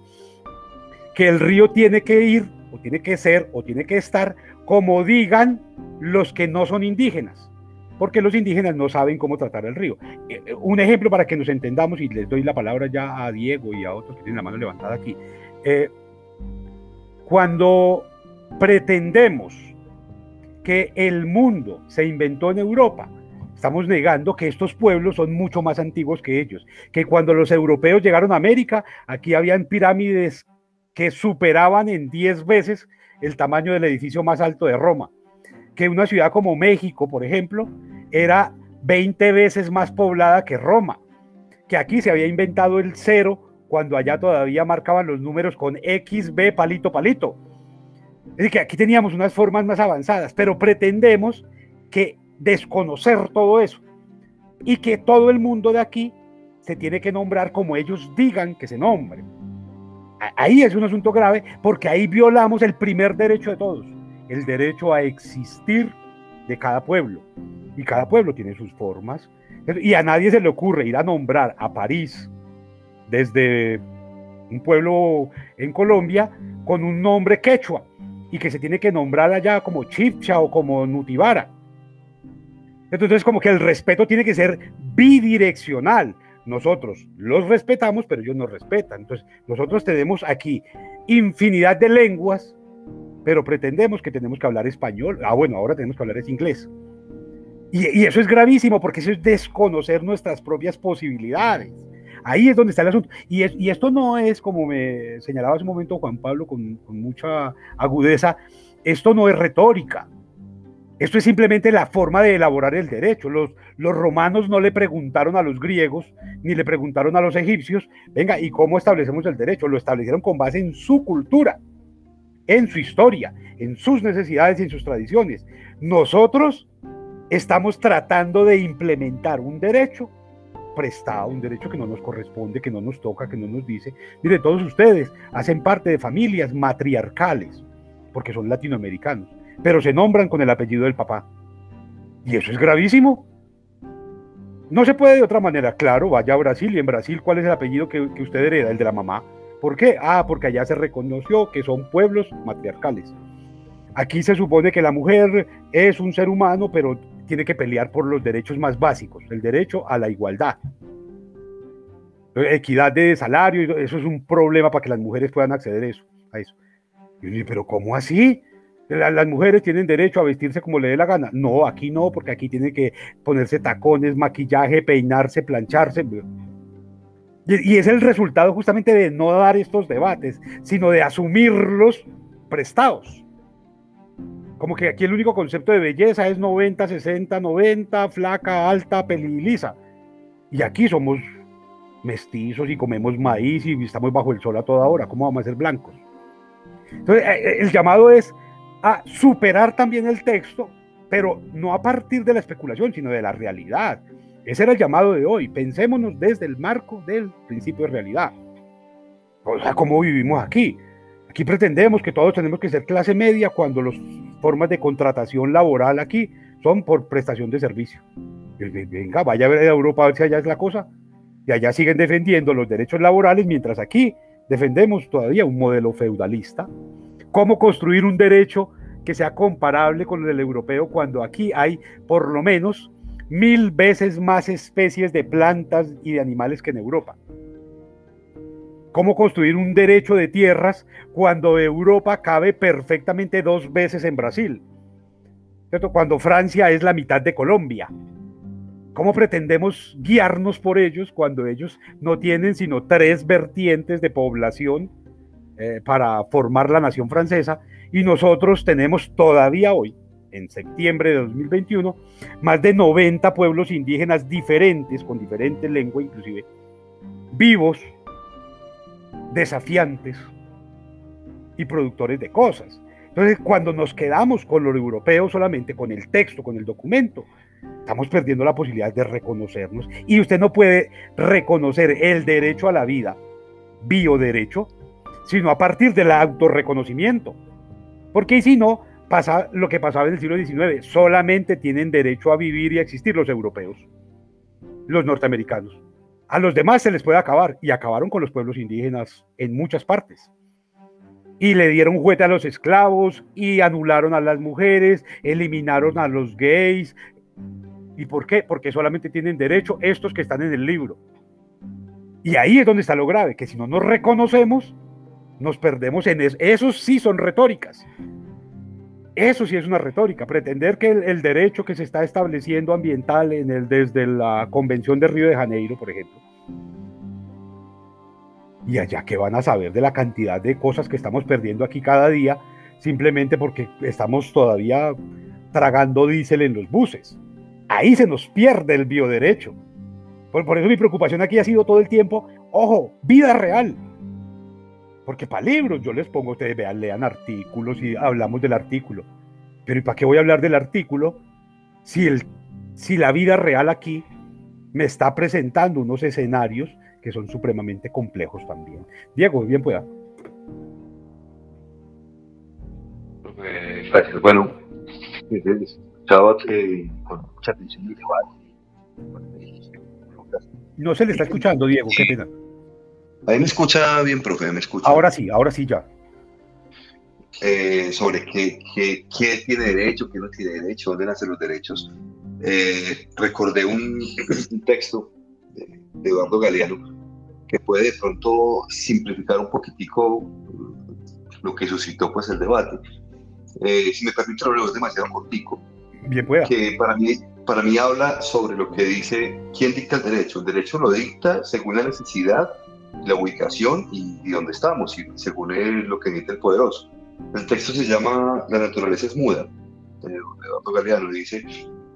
que el río tiene que ir, o tiene que ser, o tiene que estar como digan los que no son indígenas porque los indígenas no saben cómo tratar el río. Eh, eh, un ejemplo para que nos entendamos, y les doy la palabra ya a Diego y a otros que tienen la mano levantada aquí. Eh, cuando pretendemos que el mundo se inventó en Europa, estamos negando que estos pueblos son mucho más antiguos que ellos, que cuando los europeos llegaron a América, aquí habían pirámides que superaban en 10 veces el tamaño del edificio más alto de Roma que una ciudad como México, por ejemplo, era 20 veces más poblada que Roma, que aquí se había inventado el cero cuando allá todavía marcaban los números con X, B, palito, palito. Es decir, que aquí teníamos unas formas más avanzadas, pero pretendemos que desconocer todo eso y que todo el mundo de aquí se tiene que nombrar como ellos digan que se nombre. Ahí es un asunto grave porque ahí violamos el primer derecho de todos, el derecho a existir de cada pueblo. Y cada pueblo tiene sus formas. Y a nadie se le ocurre ir a nombrar a París desde un pueblo en Colombia con un nombre quechua y que se tiene que nombrar allá como Chipcha o como Nutibara. Entonces como que el respeto tiene que ser bidireccional. Nosotros los respetamos, pero ellos nos respetan. Entonces nosotros tenemos aquí infinidad de lenguas, pero pretendemos que tenemos que hablar español. Ah, bueno, ahora tenemos que hablar inglés. Y, y eso es gravísimo porque eso es desconocer nuestras propias posibilidades. Ahí es donde está el asunto. Y, esto no es, como me señalaba hace un momento Juan Pablo con, con mucha agudeza, esto no es retórica. Esto es simplemente la forma de elaborar el derecho. Los, los, romanos no le preguntaron a los griegos ni le preguntaron a los egipcios, venga, ¿y cómo establecemos el derecho? Lo establecieron con base en su cultura, en su historia, en sus necesidades y en sus tradiciones. Nosotros estamos tratando de implementar un derecho prestado, un derecho que no nos corresponde, que no nos toca, que no nos dice. Mire, todos ustedes hacen parte de familias matriarcales, porque son latinoamericanos, pero se nombran con el apellido del papá. Y eso es gravísimo. No se puede de otra manera, claro, vaya a Brasil y en Brasil, ¿cuál es el apellido que, que usted hereda? El de la mamá. ¿Por qué? Ah, porque allá se reconoció que son pueblos matriarcales. Aquí se supone que la mujer es un ser humano, pero tiene que pelear por los derechos más básicos, el derecho a la igualdad. Equidad de salario, eso es un problema para que las mujeres puedan acceder a eso. A eso. pero ¿cómo así? Las mujeres tienen derecho a vestirse como le dé la gana. No, aquí no, porque aquí tienen que ponerse tacones, maquillaje, peinarse, plancharse. Y es el resultado justamente de no dar estos debates, sino de asumirlos prestados. Como que aquí el único concepto de belleza es 90, 60, 90, flaca, alta, pelilisa. Y aquí somos mestizos y comemos maíz y estamos bajo el sol a toda hora. ¿Cómo vamos a ser blancos? Entonces, eh, eh, el llamado es a superar también el texto, pero no a partir de la especulación, sino de la realidad. Ese era el llamado de hoy. Pensémonos desde el marco del principio de realidad. O sea, cómo vivimos aquí. Aquí pretendemos que todos tenemos que ser clase media cuando las formas de contratación laboral aquí son por prestación de servicio. Venga, vaya a ver a Europa a ver si allá es la cosa. Y allá siguen defendiendo los derechos laborales mientras aquí defendemos todavía un modelo feudalista. ¿Cómo construir un derecho que sea comparable con el europeo cuando aquí hay por lo menos mil veces más especies de plantas y de animales que en Europa? cómo construir un derecho de tierras cuando Europa cabe perfectamente dos veces en Brasil. Cuando Francia es la mitad de Colombia. ¿Cómo pretendemos guiarnos por ellos cuando ellos no tienen sino tres vertientes de población eh, para formar la nación francesa y nosotros tenemos todavía hoy, en septiembre de 2021, más de 90 pueblos indígenas diferentes, con diferente lengua inclusive, vivos desafiantes y productores de cosas. Entonces, cuando nos quedamos con lo europeo solamente, con el texto, con el documento, estamos perdiendo la posibilidad de reconocernos. Y usted no puede reconocer el derecho a la vida, bioderecho, sino a partir del autorreconocimiento. Porque si no, pasa lo que pasaba en el siglo XIX. Solamente tienen derecho a vivir y a existir los europeos, los norteamericanos. A los demás se les puede acabar y acabaron con los pueblos indígenas en muchas partes. Y le dieron juguete a los esclavos y anularon a las mujeres, eliminaron a los gays. ¿Y por qué? Porque solamente tienen derecho estos que están en el libro. Y ahí es donde está lo grave, que si no nos reconocemos, nos perdemos en eso. Esos sí son retóricas. Eso sí es una retórica, pretender que el, derecho que se está estableciendo ambiental en el, desde la Convención de Río de Janeiro, por ejemplo, y allá que van a saber de la cantidad de cosas que estamos perdiendo aquí cada día, simplemente porque estamos todavía tragando diésel en los buses. ahí se nos pierde el bioderecho. Por, por eso mi preocupación aquí ha sido todo el tiempo, ojo, vida real. Porque para libros yo les pongo, ustedes vean, lean artículos y hablamos del artículo. Pero ¿y para qué voy a hablar del artículo si, el, si la vida real aquí me está presentando unos escenarios que son supremamente complejos también? Diego, bien pueda. gracias. Bueno, escuchaba eh, con mucha atención el debate. No se le está escuchando, Diego, qué pena. Ahí me escucha bien, profe, me escucha. Ahora sí, ahora sí ya. Eh, sobre qué, qué, qué, tiene derecho, qué no tiene derecho, dónde nacen los derechos. Eh, recordé un, [clears throat] un texto de, de, Eduardo Galeano que puede de pronto simplificar un poquitico lo que suscitó pues el debate. Eh, si me permite, lo es demasiado cortico. Bien pueda. Que para mí, para mí habla sobre lo que dice quién dicta el derecho. El derecho lo dicta según la necesidad, la ubicación y, y dónde estamos, y según el, lo que dicta el poderoso. El texto se llama La naturaleza es muda, Eduardo Galeano, dice,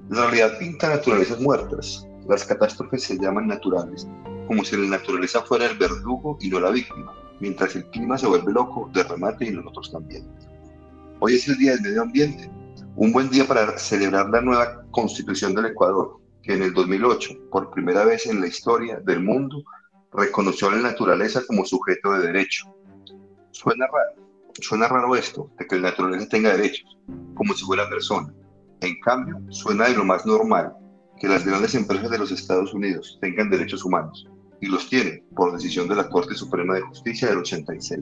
la realidad pinta naturalezas muertas, las catástrofes se llaman naturales, como si la naturaleza fuera el verdugo y no la víctima, mientras el clima se vuelve loco, de remate y nosotros también. Hoy es el Día del Medio Ambiente, un buen día para celebrar la nueva constitución del Ecuador, que en el 2008, por primera vez en la historia del mundo, reconoció a la naturaleza como sujeto de derecho. Suena raro, suena raro esto, de que la naturaleza tenga derechos, como si fuera persona. En cambio, suena de lo más normal que las grandes empresas de los Estados Unidos tengan derechos humanos, y los tienen por decisión de la Corte Suprema de Justicia del 86.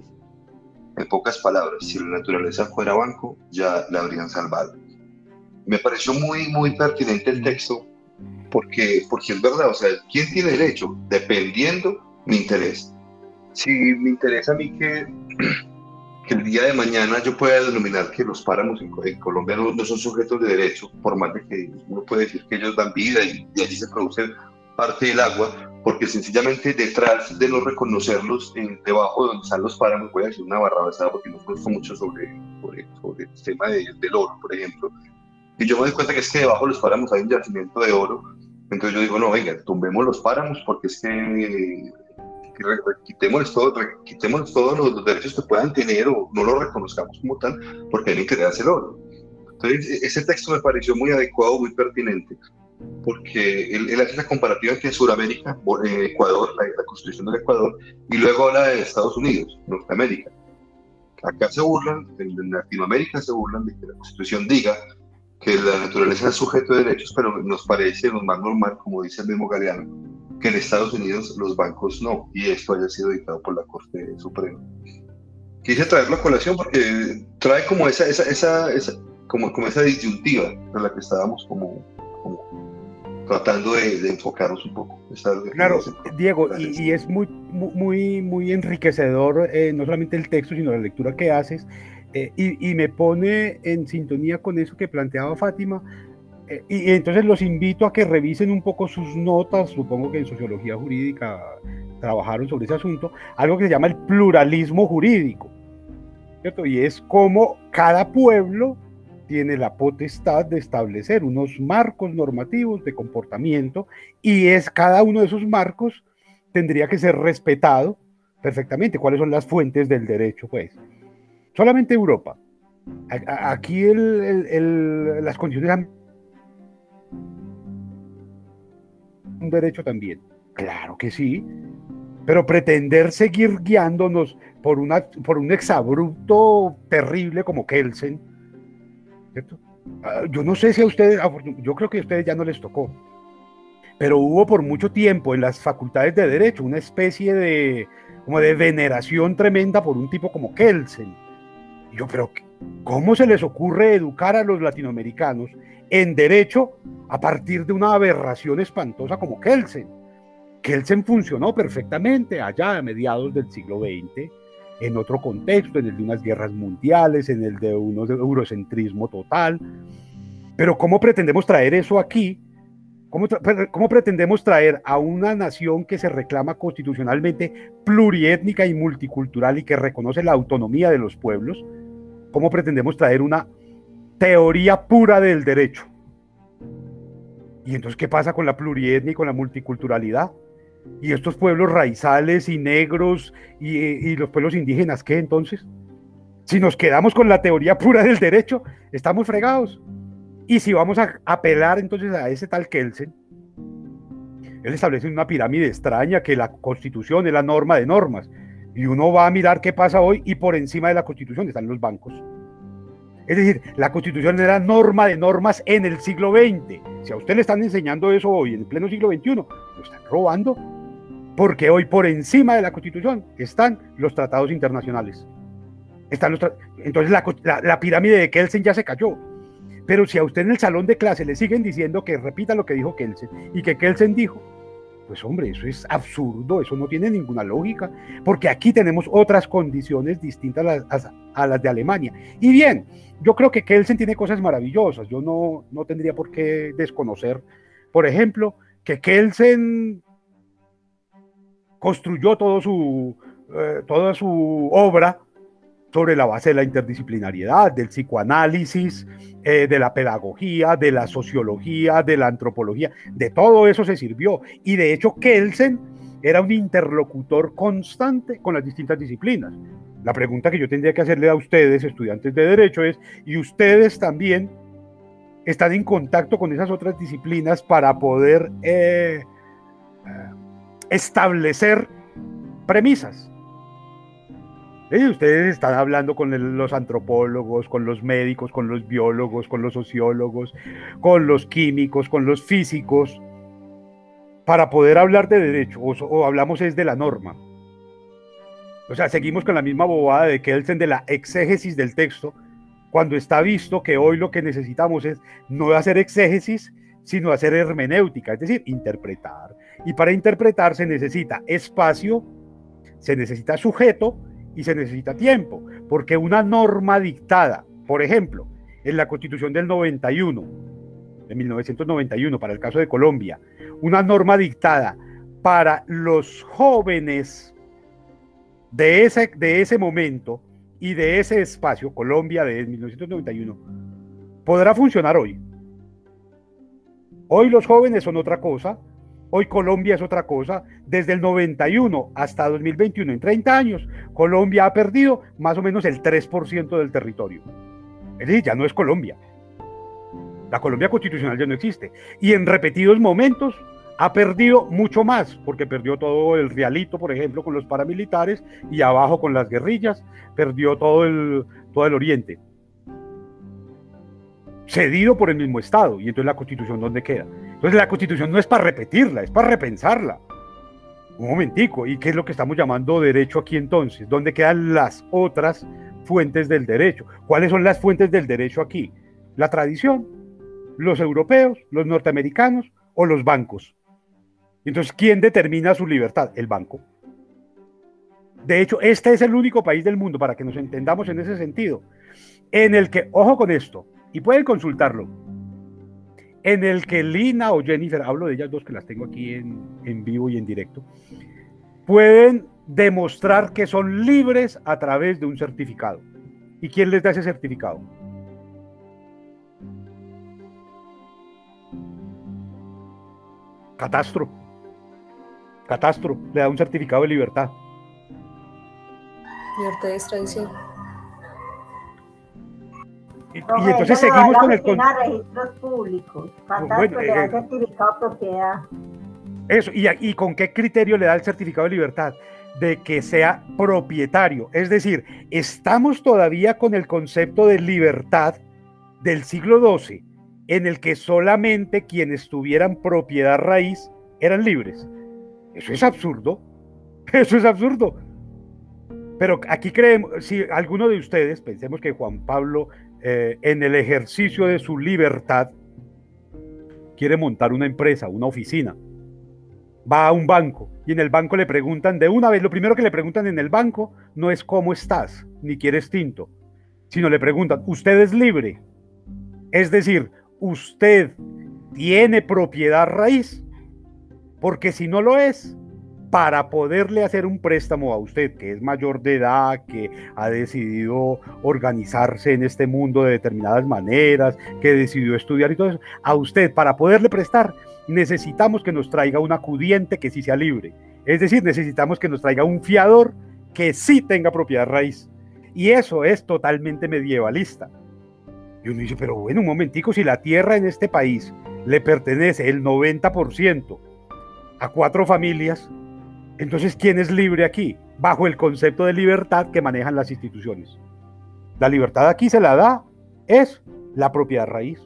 En pocas palabras, si la naturaleza fuera banco, ya la habrían salvado. Me pareció muy, muy pertinente el texto porque, porque es verdad, o sea, ¿quién tiene derecho? Dependiendo mi interés. Si me interesa a mí que, [clears throat] que el día de mañana yo pueda denominar que los páramos en, en Colombia no, no, son sujetos de derecho, por más de que uno puede decir que ellos dan vida y allí se produce parte del agua, porque sencillamente detrás de no reconocerlos, debajo de donde están los páramos, voy a decir una barrabasada porque no conozco mucho sobre, sobre, sobre el tema de, del oro, por ejemplo, y yo me doy cuenta que es que debajo de los páramos hay un yacimiento de oro, entonces yo digo, no, venga, tumbemos los páramos porque es que, quitémosles, todo, re, quitémosles todos los, los, derechos que puedan tener o no los reconozcamos como tal porque alguien que hacer oro. Entonces, e, ese texto me pareció muy adecuado, muy pertinente porque él, él, hace esa comparativa entre Sudamérica, eh, Ecuador, la, la, constitución del Ecuador, y luego habla de Estados Unidos, Norteamérica. Acá se burlan, en Latinoamérica se burlan de que la constitución diga que la naturaleza es sujeto de derechos, pero nos parece lo más normal, como dice el mismo Galeano, que en Estados Unidos los bancos no, y esto haya sido dictado por la Corte Suprema. Quise traerlo a colación porque trae como esa, esa, esa, esa como, como esa disyuntiva de la que estábamos como, como tratando de, de, enfocarnos un poco. Claro, Diego, y, y, es muy, muy, muy enriquecedor eh, no solamente el texto, sino la lectura que haces, eh, y, me pone en sintonía con eso que planteaba Fátima. Eh, y, y, entonces los invito a que revisen un poco sus notas, supongo que en sociología jurídica trabajaron sobre ese asunto, algo que se llama el pluralismo jurídico, ¿cierto? Y es como cada pueblo tiene la potestad de establecer unos marcos normativos de comportamiento y es cada uno de esos marcos tendría que ser respetado perfectamente. ¿Cuáles son las fuentes del derecho? Pues solamente Europa. Aquí las condiciones han un derecho también. Claro que sí, pero pretender seguir guiándonos por, una, por un exabrupto terrible como Kelsen. Ah, yo no sé si a ustedes, yo creo que a ustedes ya no les tocó, pero hubo por mucho tiempo en las facultades de derecho una especie de, como de veneración tremenda por un tipo como Kelsen. Y yo, pero ¿cómo se les ocurre educar a los latinoamericanos en derecho a partir de una aberración espantosa como Kelsen? Kelsen funcionó perfectamente allá a mediados del siglo XX en otro contexto, en el de unas guerras mundiales, en el de un eurocentrismo total. Pero ¿cómo pretendemos traer eso aquí? ¿Cómo, ¿Cómo, pretendemos traer a una nación que se reclama constitucionalmente pluriétnica y multicultural y que reconoce la autonomía de los pueblos? ¿Cómo pretendemos traer una teoría pura del derecho? ¿Y entonces qué pasa con la plurietnia y con la multiculturalidad? ¿Y estos pueblos raizales y negros y, y los pueblos indígenas qué entonces? Si nos quedamos con la teoría pura del derecho, estamos fregados. Y si vamos a apelar entonces a ese tal Kelsen, él establece una pirámide extraña que la constitución es la norma de normas. Y uno va a mirar qué pasa hoy y por encima de la constitución están los bancos. Es decir, la constitución era norma de normas en el siglo XX. Si a usted le están enseñando eso hoy en el pleno siglo XXI, lo están robando. Porque hoy por encima de la constitución están los tratados internacionales. Están Entonces la, la pirámide de Kelsen ya se cayó. Pero si a usted en el salón de clase le siguen diciendo que repita lo que dijo Kelsen y que Kelsen dijo, pues hombre, eso es absurdo, eso no tiene ninguna lógica, porque aquí tenemos otras condiciones distintas a las, de Alemania. Y bien, yo creo que Kelsen tiene cosas maravillosas, yo no, no tendría por qué desconocer, por ejemplo, que Kelsen construyó todo su, eh, toda su obra sobre la base de la interdisciplinariedad, del psicoanálisis, eh, de la pedagogía, de la sociología, de la antropología, de todo eso se sirvió. Y de hecho Kelsen era un interlocutor constante con las distintas disciplinas. La pregunta que yo tendría que hacerle a ustedes, estudiantes de derecho, es, ¿y ustedes también están en contacto con esas otras disciplinas para poder eh, eh, establecer premisas? Ustedes están hablando con los antropólogos, con los médicos, con los biólogos, con los sociólogos, con los químicos, con los físicos, para poder hablar de derecho, o, hablamos es de la norma. O sea, seguimos con la misma bobada de Kelsen de la exégesis del texto, cuando está visto que hoy lo que necesitamos es no hacer exégesis, sino hacer hermenéutica, es decir, interpretar. Y para interpretar se necesita espacio, se necesita sujeto y se necesita tiempo, porque una norma dictada, por ejemplo, en la Constitución del 91, de 1991, para el caso de Colombia, una norma dictada para los jóvenes de ese, de ese momento y de ese espacio, Colombia de 1991, podrá funcionar hoy. Hoy los jóvenes son otra cosa, Hoy Colombia es otra cosa. Desde el 91 hasta 2021, en 30 años, Colombia ha perdido más o menos el 3% del territorio. Es decir, ya no es Colombia. La Colombia constitucional ya no existe. Y en repetidos momentos ha perdido mucho más, porque perdió todo el realito, por ejemplo, con los paramilitares y abajo con las guerrillas, perdió todo el, todo el oriente. Cedido por el mismo Estado. Y entonces la constitución, ¿dónde queda? Entonces la constitución no es para repetirla, es para repensarla. Un momentico, ¿y qué es lo que estamos llamando derecho aquí entonces? ¿Dónde quedan las otras fuentes del derecho? ¿Cuáles son las fuentes del derecho aquí? ¿La tradición? ¿Los europeos? ¿Los norteamericanos? ¿O los bancos? Entonces, ¿quién determina su libertad? El banco. De hecho, este es el único país del mundo, para que nos entendamos en ese sentido, en el que, ojo con esto, y pueden consultarlo, en el que Lina o Jennifer, hablo de ellas dos que las tengo aquí en, en vivo y en directo, pueden demostrar que son libres a través de un certificado. ¿Y quién les da ese certificado? Catastro. Catastro le da un certificado de libertad. Libertad de extradición. Y, entonces seguimos con el... Con... registros públicos, bueno, le da eh, certificado de propiedad. Eso, y, ¿y con qué criterio le da el certificado de libertad? De que sea propietario. Es decir, estamos todavía con el concepto de libertad del siglo XII, en el que solamente quienes tuvieran propiedad raíz eran libres. Eso es absurdo. [laughs] Eso es absurdo. Pero aquí creemos, si alguno de ustedes, pensemos que Juan Pablo eh, en el ejercicio de su libertad, quiere montar una empresa, una oficina, va a un banco y en el banco le preguntan de una vez, lo primero que le preguntan en el banco no es cómo estás, ni quieres tinto, sino le preguntan, ¿usted es libre? Es decir, ¿usted tiene propiedad raíz? Porque si no lo es, para poderle hacer un préstamo a usted, que es mayor de edad, que ha decidido organizarse en este mundo de determinadas maneras, que decidió estudiar y todo eso, a usted, para poderle prestar, necesitamos que nos traiga un acudiente que sí sea libre. Es decir, necesitamos que nos traiga un fiador que sí tenga propiedad raíz. Y eso es totalmente medievalista. Y uno dice, pero bueno, un momentico, si la tierra en este país le pertenece el 90% a cuatro familias, entonces, ¿quién es libre aquí? Bajo el concepto de libertad que manejan las instituciones. La libertad aquí se la da, es la propiedad raíz.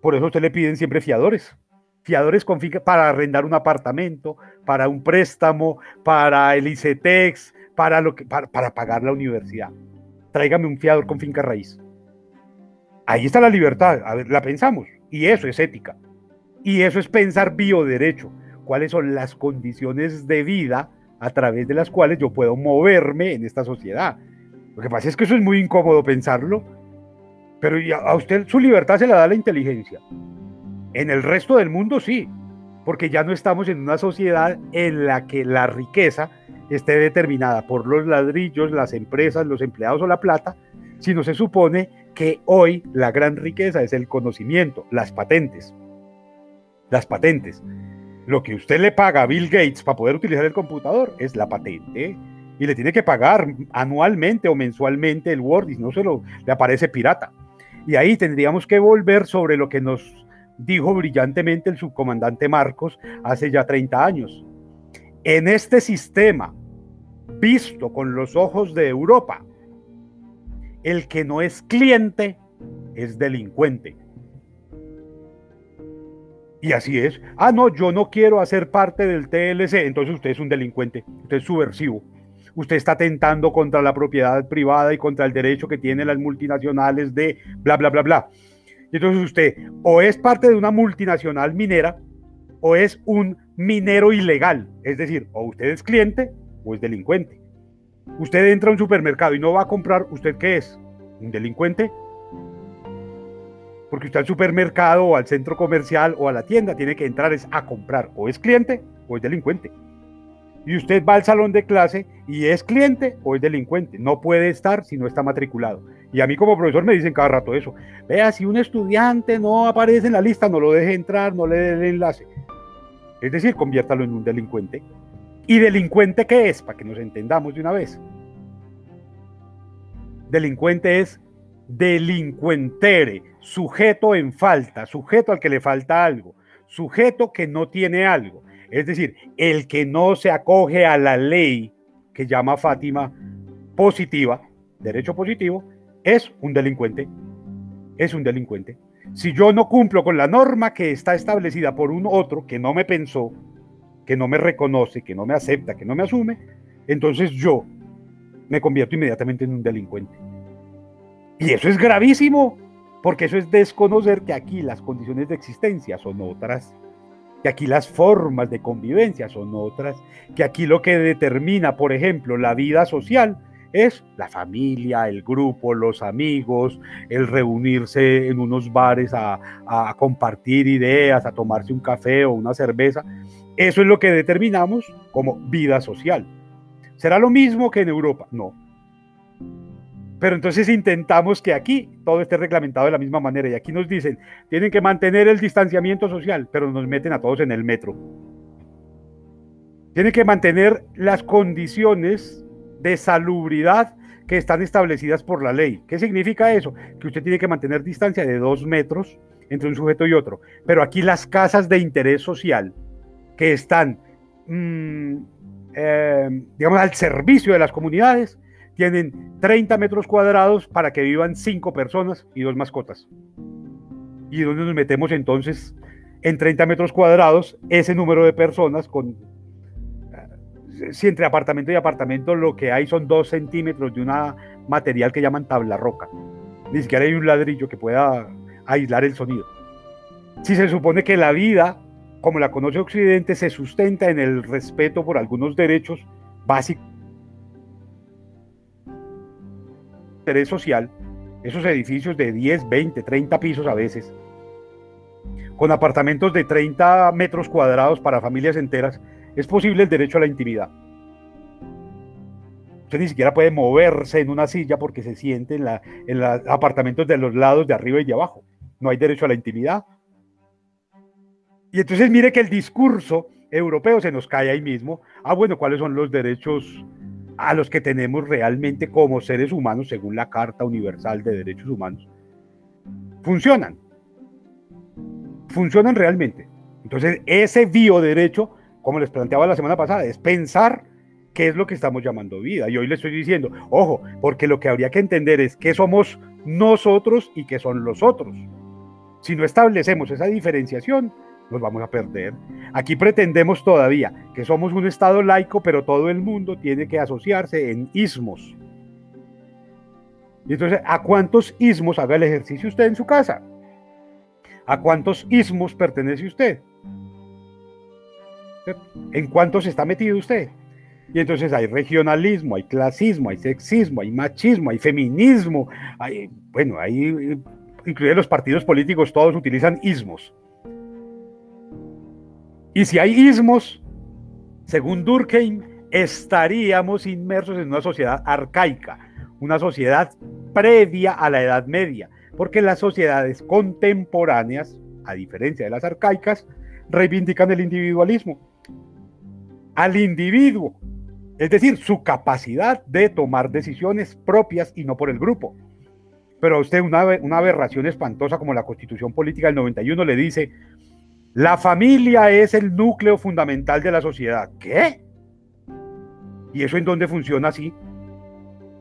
Por eso usted le piden siempre fiadores. Fiadores con para arrendar un apartamento, para un préstamo, para el ICETEX, para, para pagar la universidad. Tráigame un fiador con finca raíz. Ahí está la libertad, a ver, la pensamos. Y eso es ética. Y eso es pensar bioderecho cuáles son las condiciones de vida a través de las cuales yo puedo moverme en esta sociedad. Lo que pasa es que eso es muy incómodo pensarlo, pero a usted su libertad se la da la inteligencia. En el resto del mundo sí, porque ya no estamos en una sociedad en la que la riqueza esté determinada por los ladrillos, las empresas, los empleados o la plata, sino se supone que hoy la gran riqueza es el conocimiento, las patentes. Las patentes. Lo que usted le paga a Bill Gates para poder utilizar el computador es la patente. Y le tiene que pagar anualmente o mensualmente el Word y no se lo le aparece pirata. Y ahí tendríamos que volver sobre lo que nos dijo brillantemente el subcomandante Marcos hace ya 30 años. En este sistema, visto con los ojos de Europa, el que no es cliente es delincuente. Y así es. Ah, no, yo no quiero hacer parte del TLC. Entonces usted es un delincuente, usted es subversivo. Usted está atentando contra la propiedad privada y contra el derecho que tienen las multinacionales de bla, bla, bla, bla. Y entonces usted o es parte de una multinacional minera o es un minero ilegal. Es decir, o usted es cliente o es delincuente. Usted entra a un supermercado y no va a comprar, ¿usted qué es? ¿Un delincuente? Porque usted al supermercado o al centro comercial o a la tienda tiene que entrar es a comprar. O es cliente o es delincuente. Y usted va al salón de clase y es cliente o es delincuente. No puede estar si no está matriculado. Y a mí como profesor me dicen cada rato eso. Vea, si un estudiante no aparece en la lista, no lo deje entrar, no le dé el enlace. Es decir, conviértalo en un delincuente. ¿Y delincuente qué es? Para que nos entendamos de una vez. Delincuente es delincuentere, sujeto en falta, sujeto al que le falta algo, sujeto que no tiene algo. Es decir, el que no se acoge a la ley que llama Fátima positiva, derecho positivo, es un delincuente. Es un delincuente. Si yo no cumplo con la norma que está establecida por un otro que no me pensó, que no me reconoce, que no me acepta, que no me asume, entonces yo me convierto inmediatamente en un delincuente. Y eso es gravísimo, porque eso es desconocer que aquí las condiciones de existencia son otras, que aquí las formas de convivencia son otras, que aquí lo que determina, por ejemplo, la vida social es la familia, el grupo, los amigos, el reunirse en unos bares a, a, compartir ideas, a tomarse un café o una cerveza. Eso es lo que determinamos como vida social. ¿Será lo mismo que en Europa? No. Pero entonces intentamos que aquí todo esté reglamentado de la misma manera. Y aquí nos dicen, tienen que mantener el distanciamiento social, pero nos meten a todos en el metro. Tienen que mantener las condiciones de salubridad que están establecidas por la ley. ¿Qué significa eso? Que usted tiene que mantener distancia de dos metros entre un sujeto y otro. Pero aquí las casas de interés social que están, mm, eh, digamos, al servicio de las comunidades, tienen 30 metros cuadrados para que vivan 5 personas y dos mascotas. ¿Y dónde nos metemos entonces en 30 metros cuadrados ese número de personas con... Eh, si entre apartamento y apartamento lo que hay son 2 centímetros de un material que llaman tabla roca. Ni siquiera hay un ladrillo que pueda aislar el sonido. Si se supone que la vida, como la conoce Occidente, se sustenta en el respeto por algunos derechos básicos interés social, esos edificios de 10, 20, 30 pisos a veces, con apartamentos de 30 metros cuadrados para familias enteras, es posible el derecho a la intimidad. Usted ni siquiera puede moverse en una silla porque se siente en, en los apartamentos de los lados de arriba y de abajo. No hay derecho a la intimidad. Y entonces mire que el discurso europeo se nos cae ahí mismo. Ah, bueno, ¿cuáles son los derechos a los que tenemos realmente como seres humanos según la Carta Universal de Derechos Humanos? Funcionan. Funcionan realmente. Entonces, ese bioderecho, como les planteaba la semana pasada, es pensar qué es lo que estamos llamando vida. Y hoy le estoy diciendo, ojo, porque lo que habría que entender es qué somos nosotros y qué son los otros. Si no establecemos esa diferenciación, nos vamos a perder. Aquí pretendemos todavía que somos un Estado laico, pero todo el mundo tiene que asociarse en ismos. Y entonces, ¿a cuántos ismos haga el ejercicio usted en su casa? ¿A cuántos ismos pertenece usted? ¿En cuántos está metido usted? Y entonces hay regionalismo, hay clasismo, hay sexismo, hay machismo, hay feminismo, hay, bueno, hay, incluye los partidos políticos, todos utilizan ismos. Y si hay ismos, según Durkheim, estaríamos inmersos en una sociedad arcaica, una sociedad previa a la Edad Media, porque las sociedades contemporáneas, a diferencia de las arcaicas, reivindican el individualismo. Al individuo es decir, su capacidad de tomar decisiones propias y no por el grupo. Pero a usted una, una aberración espantosa como la constitución política del 91 le dice, la familia es el núcleo fundamental de la sociedad. ¿Qué? ¿Y eso en dónde funciona así?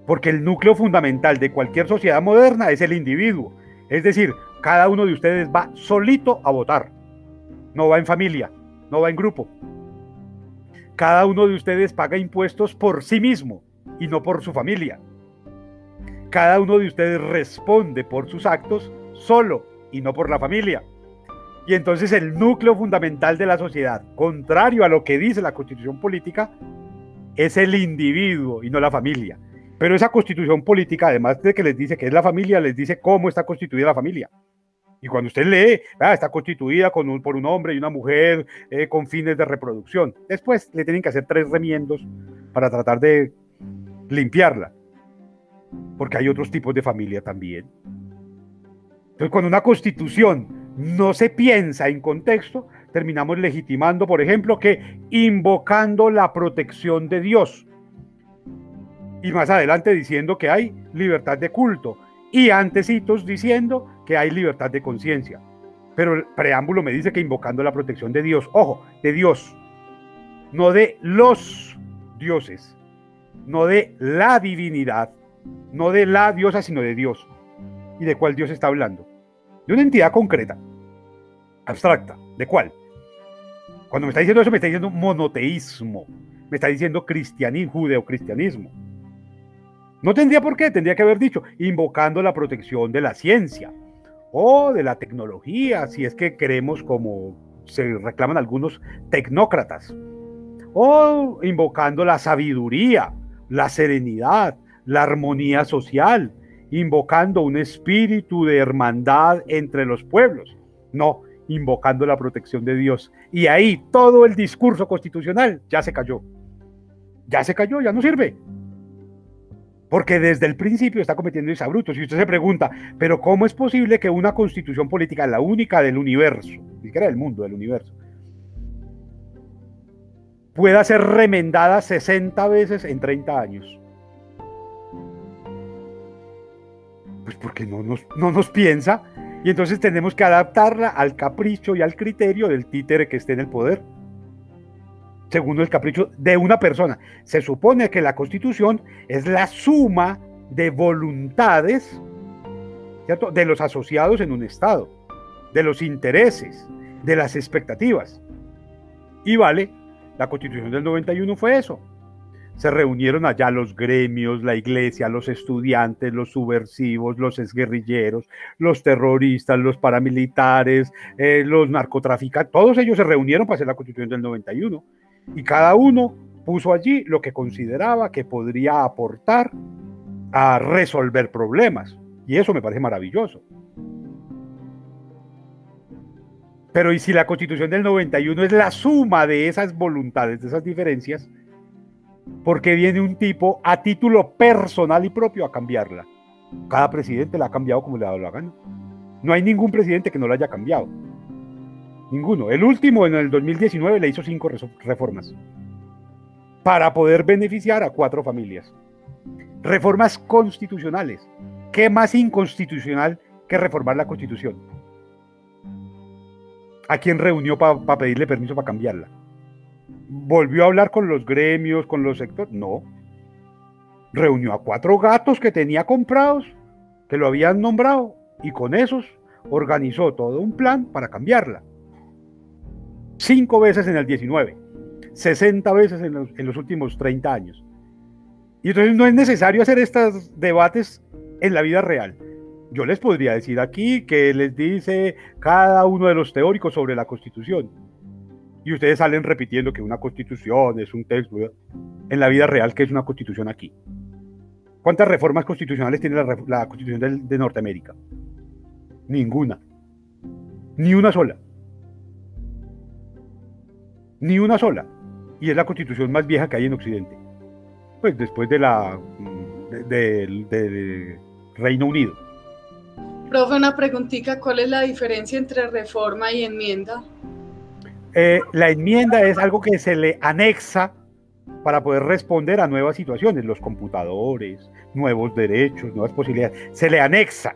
Porque el núcleo fundamental de cualquier sociedad moderna es el individuo. Es decir, cada uno de ustedes va solito a votar. No va en familia, no va en grupo. Cada uno de ustedes paga impuestos por sí mismo y no por su familia. Cada uno de ustedes responde por sus actos solo y no por la familia. Y entonces el núcleo fundamental de la sociedad, contrario a lo que dice la constitución política, es el individuo y no la familia. Pero esa constitución política, además de que les dice que es la familia, les dice cómo está constituida la familia. Y cuando usted lee, ah, está constituida con un, por un hombre y una mujer eh, con fines de reproducción. Después le tienen que hacer tres remiendos para tratar de limpiarla. Porque hay otros tipos de familia también. Entonces, cuando una constitución no se piensa en contexto, terminamos legitimando, por ejemplo, que invocando la protección de Dios. Y más adelante diciendo que hay libertad de culto. Y antecitos diciendo que hay libertad de conciencia. Pero el preámbulo me dice que invocando la protección de Dios, ojo, de Dios, no de los dioses, no de la divinidad, no de la diosa, sino de Dios. ¿Y de cuál Dios está hablando? De una entidad concreta, abstracta. ¿De cuál? Cuando me está diciendo eso, me está diciendo monoteísmo, me está diciendo cristianismo, judeocristianismo. No tendría por qué, tendría que haber dicho invocando la protección de la ciencia, o de la tecnología, si es que queremos como se reclaman algunos tecnócratas, o invocando la sabiduría, la serenidad, la armonía social, invocando un espíritu de hermandad entre los pueblos, no invocando la protección de Dios. Y ahí todo el discurso constitucional ya se cayó. Ya se cayó, ya no sirve. Porque desde el principio está cometiendo exabrutos. Y usted se pregunta, pero ¿cómo es posible que una constitución política, la única del universo, ni siquiera del mundo, del universo, pueda ser remendada 60 veces en 30 años? Pues porque no nos, no nos piensa y entonces tenemos que adaptarla al capricho y al criterio del títere que esté en el poder según el capricho de una persona. Se supone que la constitución es la suma de voluntades de los asociados en un Estado, de los intereses, de las expectativas. Y vale, la constitución del 91 fue eso. Se reunieron allá los gremios, la iglesia, los estudiantes, los subversivos, los exguerrilleros, los terroristas, los paramilitares, eh, los narcotraficantes, todos ellos se reunieron para hacer la constitución del 91 y cada uno puso allí lo que consideraba que podría aportar a resolver problemas. Y eso me parece maravilloso. Pero y si la constitución del 91 es la suma de esas voluntades, de esas diferencias, ¿por qué viene un tipo a título personal y propio a cambiarla? Cada presidente la ha cambiado como le ha dado la gana. No hay ningún presidente que no la haya cambiado. Ninguno. El último en el 2019 le hizo cinco reformas para poder beneficiar a cuatro familias. Reformas constitucionales. ¿Qué más inconstitucional que reformar la constitución? ¿A quién reunió para pedirle permiso para cambiarla? ¿Volvió a hablar con los gremios, con los sectores? No. Reunió a cuatro gatos que tenía comprados, que lo habían nombrado, y con esos organizó todo un plan para cambiarla. Cinco veces en el 19, 60 veces en los, últimos 30 años. Y entonces no es necesario hacer estos debates en la vida real. Yo les podría decir aquí que les dice cada uno de los teóricos sobre la constitución. Y ustedes salen repitiendo que una constitución es un texto. En la vida real, que es una constitución aquí? ¿Cuántas reformas constitucionales tiene la, constitución de Norteamérica? Ninguna. Ni una sola. Ni una sola. Y es la constitución más vieja que hay en Occidente. Pues después de la del Reino Unido. Profe, una preguntita, ¿cuál es la diferencia entre reforma y enmienda? Eh, la enmienda es algo que se le anexa para poder responder a nuevas situaciones, los computadores, nuevos derechos, nuevas posibilidades, se le anexa.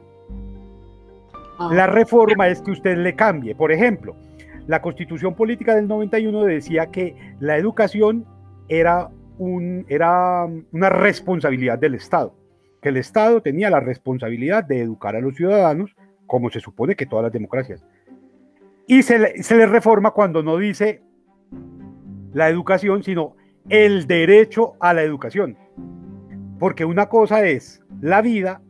Ah. La reforma es que usted le cambie. Por ejemplo, la constitución política del 91 decía que la educación era, un, era una responsabilidad del Estado que el Estado tenía la responsabilidad de educar a los ciudadanos, como se supone que todas las democracias. Y se le, reforma cuando no dice la educación, sino el derecho a la educación. Porque una cosa es la vida,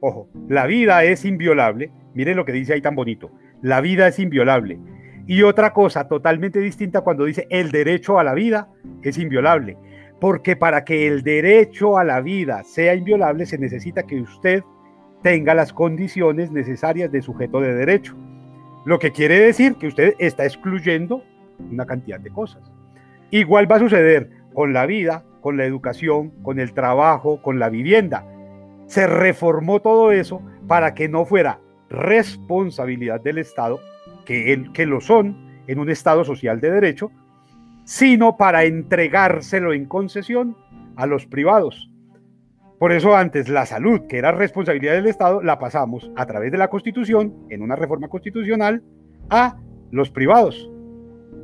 ojo, la vida es inviolable, miren lo que dice ahí tan bonito, la vida es inviolable. Y otra cosa totalmente distinta cuando dice el derecho a la vida es inviolable porque para que el derecho a la vida sea inviolable se necesita que usted tenga las condiciones necesarias de sujeto de derecho. Lo que quiere decir que usted está excluyendo una cantidad de cosas. Igual va a suceder con la vida, con la educación, con el trabajo, con la vivienda. Se reformó todo eso para que no fuera responsabilidad del Estado, que, lo son en un Estado social de derecho, sino para entregárselo en concesión a los privados. Por eso antes la salud, que era responsabilidad del Estado, la pasamos a través de la Constitución, en una reforma constitucional, a los privados.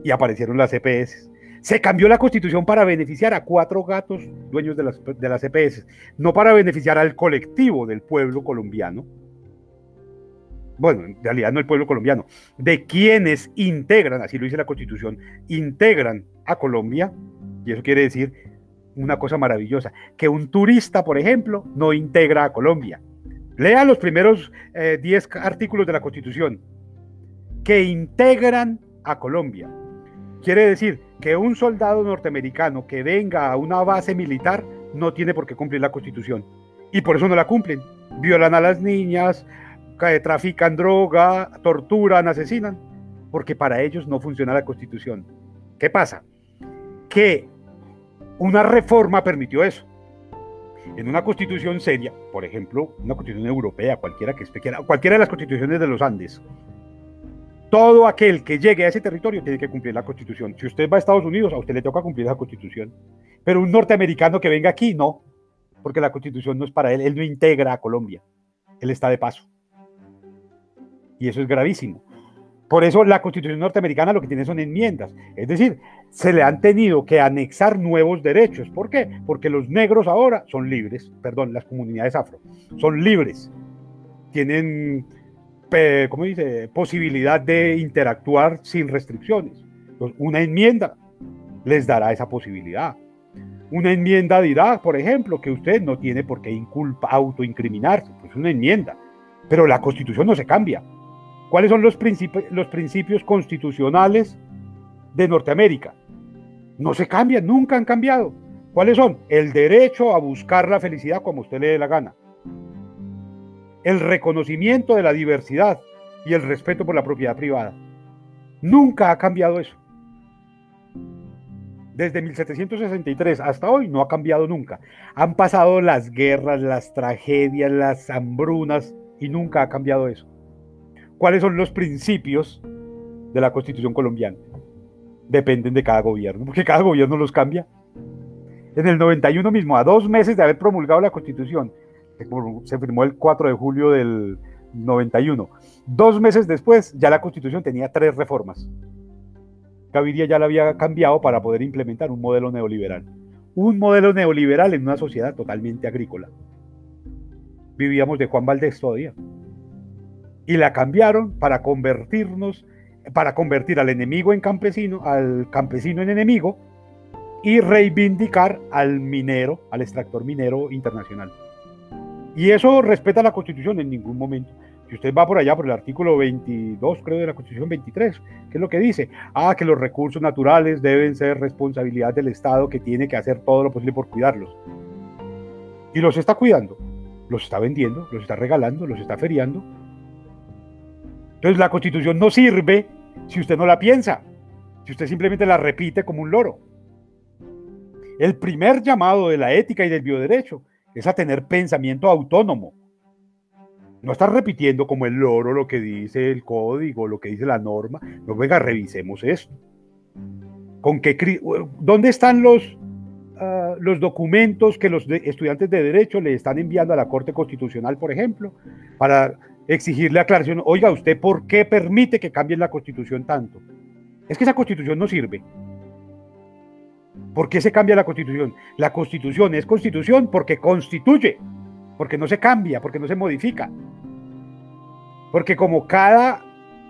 Y aparecieron las EPS. Se cambió la Constitución para beneficiar a cuatro gatos dueños de las, de las EPS, no para beneficiar al colectivo del pueblo colombiano, bueno, en realidad no el pueblo colombiano, de quienes integran, así lo dice la Constitución, integran a Colombia, y eso quiere decir una cosa maravillosa, que un turista, por ejemplo, no integra a Colombia. Lea los primeros 10 eh, artículos de la Constitución, que integran a Colombia. Quiere decir que un soldado norteamericano que venga a una base militar no tiene por qué cumplir la Constitución. Y por eso no la cumplen. Violan a las niñas, trafican droga, torturan, asesinan, porque para ellos no funciona la constitución. ¿Qué pasa? Que una reforma permitió eso. En una constitución seria, por ejemplo, una constitución europea, cualquiera que esté, cualquiera de las constituciones de los Andes, todo aquel que llegue a ese territorio tiene que cumplir la constitución. Si usted va a Estados Unidos, a usted le toca cumplir la constitución. Pero un norteamericano que venga aquí, no, porque la constitución no es para él, él no integra a Colombia, él está de paso. Y eso es gravísimo. Por eso la constitución norteamericana lo que tiene son enmiendas. Es decir, se le han tenido que anexar nuevos derechos. ¿Por qué? Porque los negros ahora son libres, perdón, las comunidades afro, son libres. Tienen, ¿cómo dice?, posibilidad de interactuar sin restricciones. una enmienda les dará esa posibilidad. Una enmienda dirá, por ejemplo, que usted no tiene por qué inculpa, autoincriminarse. Pues una enmienda. Pero la constitución no se cambia. ¿Cuáles son los, los principios constitucionales de Norteamérica? No se cambian, nunca han cambiado. ¿Cuáles son? El derecho a buscar la felicidad como usted le dé la gana. El reconocimiento de la diversidad y el respeto por la propiedad privada. Nunca ha cambiado eso. Desde 1763 hasta hoy no ha cambiado nunca. Han pasado las guerras, las tragedias, las hambrunas y nunca ha cambiado eso. ¿Cuáles son los principios de la constitución colombiana? Dependen de cada gobierno, porque cada gobierno los cambia. En el 91 mismo, a dos meses de haber promulgado la constitución, se firmó el 4 de julio del 91, dos meses después ya la constitución tenía tres reformas. Gaviria ya la había cambiado para poder implementar un modelo neoliberal. Un modelo neoliberal en una sociedad totalmente agrícola. Vivíamos de Juan Valdés todavía. Y la cambiaron para convertirnos, para convertir al enemigo en campesino, al campesino en enemigo, y reivindicar al minero, al extractor minero internacional. Y eso respeta la Constitución en ningún momento. Si usted va por allá por el artículo 22, creo, de la Constitución 23, ¿qué es lo que dice? Ah, que los recursos naturales deben ser responsabilidad del Estado que tiene que hacer todo lo posible por cuidarlos. Y los está cuidando, los está vendiendo, los está regalando, los está feriando. Entonces la Constitución no sirve si usted no la piensa, si usted simplemente la repite como un loro. El primer llamado de la ética y del bioderecho es a tener pensamiento autónomo no estás repitiendo como el loro lo que dice el código, lo que dice la norma. No, venga, revisemos esto. ¿Con qué, ¿Dónde están los, ah, los documentos que los estudiantes de Derecho le están enviando a la Corte Constitucional, por ejemplo, para exigirle aclaración? Oiga, ¿usted por qué permite que cambien la Constitución tanto? Es que esa Constitución no sirve. ¿Por qué se cambia la Constitución? La Constitución es Constitución porque constituye porque no se cambia, porque no se modifica. Porque como cada,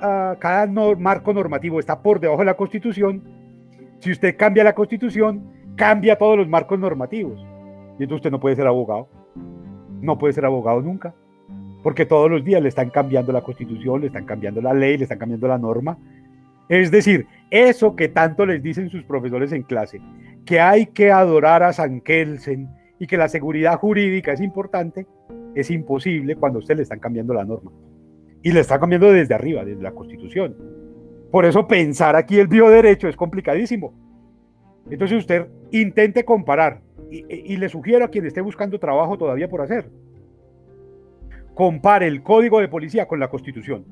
ah, cada marco normativo está por debajo de la Constitución, si usted cambia la Constitución, cambia todos los marcos normativos. Y entonces usted no puede ser abogado. No puede ser abogado nunca. Porque todos los días le están cambiando la Constitución, le están cambiando la ley, le están cambiando la norma. Es decir, eso que tanto les dicen sus profesores en clase, que hay que adorar a San Kelsen, y que la seguridad jurídica es importante, es imposible cuando a usted le están cambiando la norma. Y le está cambiando desde arriba, desde la Constitución. Por eso pensar aquí el bioderecho es complicadísimo. Entonces usted intente comparar, y, le sugiero a quien esté buscando trabajo todavía por hacer, compare el código de policía con la Constitución.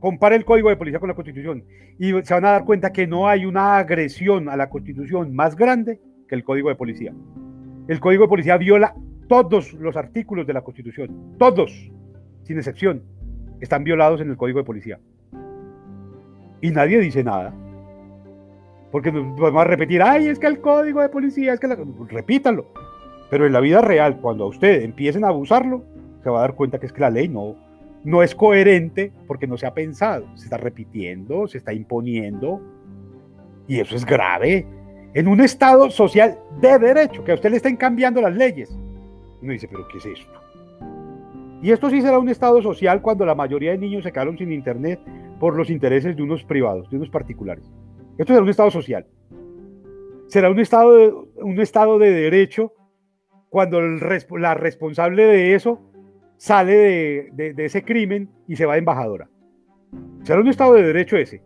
Compare el código de policía con la Constitución y se van a dar cuenta que no hay una agresión a la Constitución más grande que el código de policía. El Código de Policía viola todos los artículos de la Constitución, todos, sin excepción, están violados en el Código de Policía. Y nadie dice nada. Porque vamos a repetir, ay, es que el Código de Policía, es que la... repítanlo. Pero en la vida real, cuando a usted empiecen a abusarlo, va a dar cuenta que es que la ley no, no es coherente porque no se ha pensado, se está repitiendo, se está imponiendo. Y eso es grave en un Estado social de derecho, que a usted le estén cambiando las leyes. Uno dice, pero ¿qué es esto? Y esto sí será un Estado social cuando la mayoría de niños se quedaron sin Internet por los intereses de unos privados, de unos particulares. Esto será un Estado social. Será un Estado de, un estado de derecho cuando la responsable de eso sale de, ese crimen y se va de embajadora. Será un Estado de derecho ese.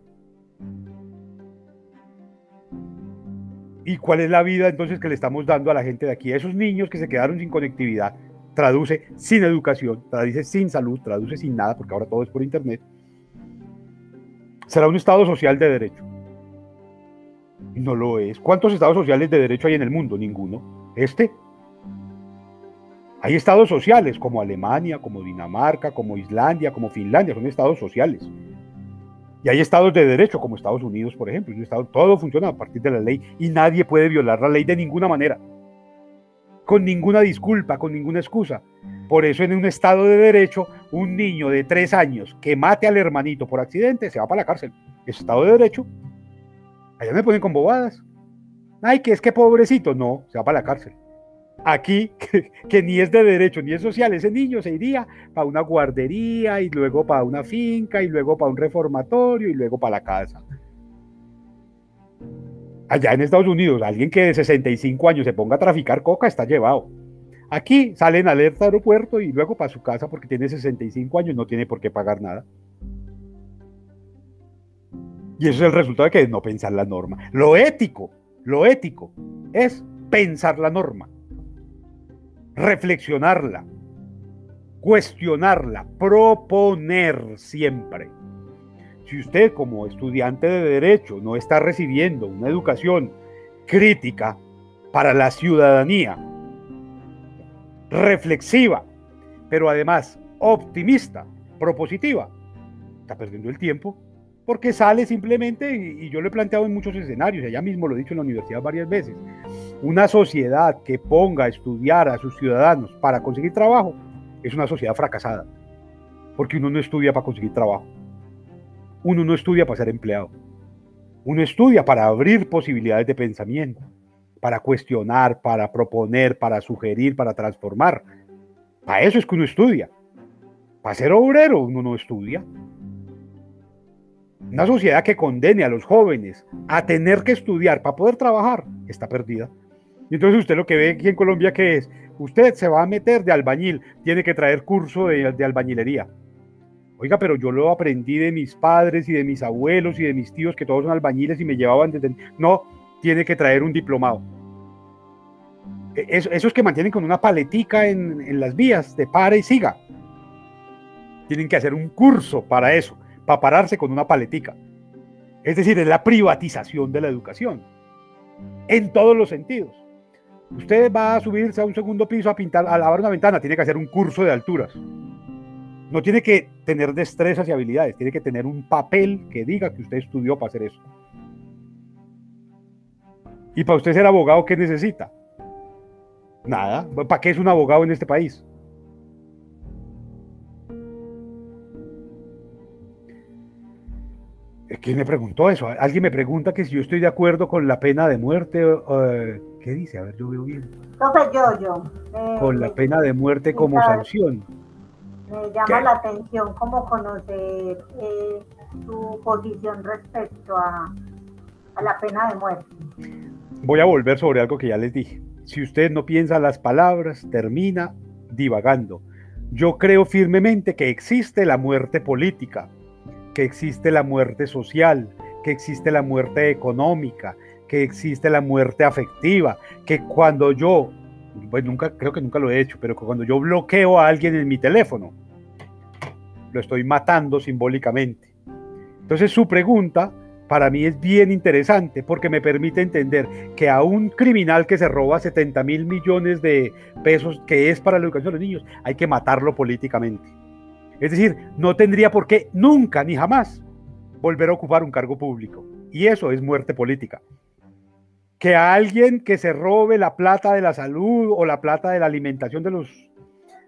¿Y cuál es la vida entonces que le estamos dando a la gente de aquí? A esos niños que se quedaron sin conectividad, traduce sin educación, traduce sin salud, traduce sin nada, porque ahora todo es por internet. Será un Estado social de derecho. No lo es. ¿Cuántos estados sociales de derecho hay en el mundo? Ninguno. Este. Hay estados sociales como Alemania, como Dinamarca, como Islandia, como Finlandia, son estados sociales. Y hay estados de derecho, como Estados Unidos, por ejemplo. Un estado, todo funciona a partir de la ley y nadie puede violar la ley de ninguna manera, con ninguna disculpa, con ninguna excusa. Por eso en un estado de derecho, un niño de tres años que mate al hermanito por accidente se va para la cárcel. Es estado de derecho. Allá me ponen con bobadas. Ay, que es que pobrecito. No, se va para la cárcel. Aquí, [laughs] que, ni es de derecho ni es social, ese niño se iría para una guardería y luego para una finca y luego para un reformatorio y luego para la casa. Allá en Estados Unidos, alguien que de 65 años se ponga a traficar coca está llevado. Aquí salen alerta aeropuerto y luego para su casa porque tiene 65 años, no tiene por qué pagar nada. Y eso es el resultado de que no pensar la norma. Lo ético, lo ético es pensar la norma, reflexionarla, cuestionarla, proponer siempre. Si usted como estudiante de derecho no está recibiendo una educación crítica para la ciudadanía, reflexiva, pero además optimista, propositiva, está perdiendo el tiempo porque sale simplemente, y yo lo he planteado en muchos escenarios, allá mismo lo he dicho en la universidad varias veces, una sociedad que ponga a estudiar a sus ciudadanos para conseguir trabajo es una sociedad fracasada, porque uno no estudia para conseguir trabajo, uno no estudia para ser empleado, uno estudia para abrir posibilidades de pensamiento, para cuestionar, para proponer, para sugerir, para transformar. Para eso es que uno estudia. Para ser obrero uno no estudia. Una sociedad que condene a los jóvenes a tener que estudiar para poder trabajar está perdida. Y entonces usted lo que ve aquí en Colombia que es, usted se va a meter de albañil, tiene que traer curso de, albañilería. Oiga, pero yo lo aprendí de mis padres y de mis abuelos y de mis tíos que todos son albañiles y me llevaban desde... No, tiene que traer un diplomado. E, esos que mantienen con una paletica en, en las vías de para y siga. Tienen que hacer un curso para eso para pararse con una paletica. Es decir, es la privatización de la educación. En todos los sentidos. Usted va a subirse a un segundo piso a pintar, a lavar una ventana, tiene que hacer un curso de alturas. No tiene que tener destrezas y habilidades, tiene que tener un papel que diga que usted estudió para hacer eso. Y para usted ser abogado, ¿qué necesita? Nada. ¿Para qué es un abogado en este país? ¿Quién me preguntó eso? Alguien me pregunta que si yo estoy de acuerdo con la pena de muerte. ¿Qué dice? A ver, yo veo bien. Entonces yo, yo. Eh, con la pena de muerte como sanción. Me llama la atención cómo conocer eh, su posición respecto a, a la pena de muerte. Voy a volver sobre algo que ya les dije. Si usted no piensa las palabras, termina divagando. Yo creo firmemente que existe la muerte política, que existe la muerte social, que existe la muerte económica, que existe la muerte afectiva, que cuando yo, pues nunca, creo que nunca lo he hecho, pero cuando yo bloqueo a alguien en mi teléfono, lo estoy matando simbólicamente. Entonces su pregunta para mí es bien interesante porque me permite entender que a un criminal que se roba 70 mil millones de pesos que es para la educación de los niños, hay que matarlo políticamente. Es decir, no tendría por qué nunca ni jamás volver a ocupar un cargo público. Y eso es muerte política. Que a alguien que se robe la plata de la salud o la plata de la alimentación de los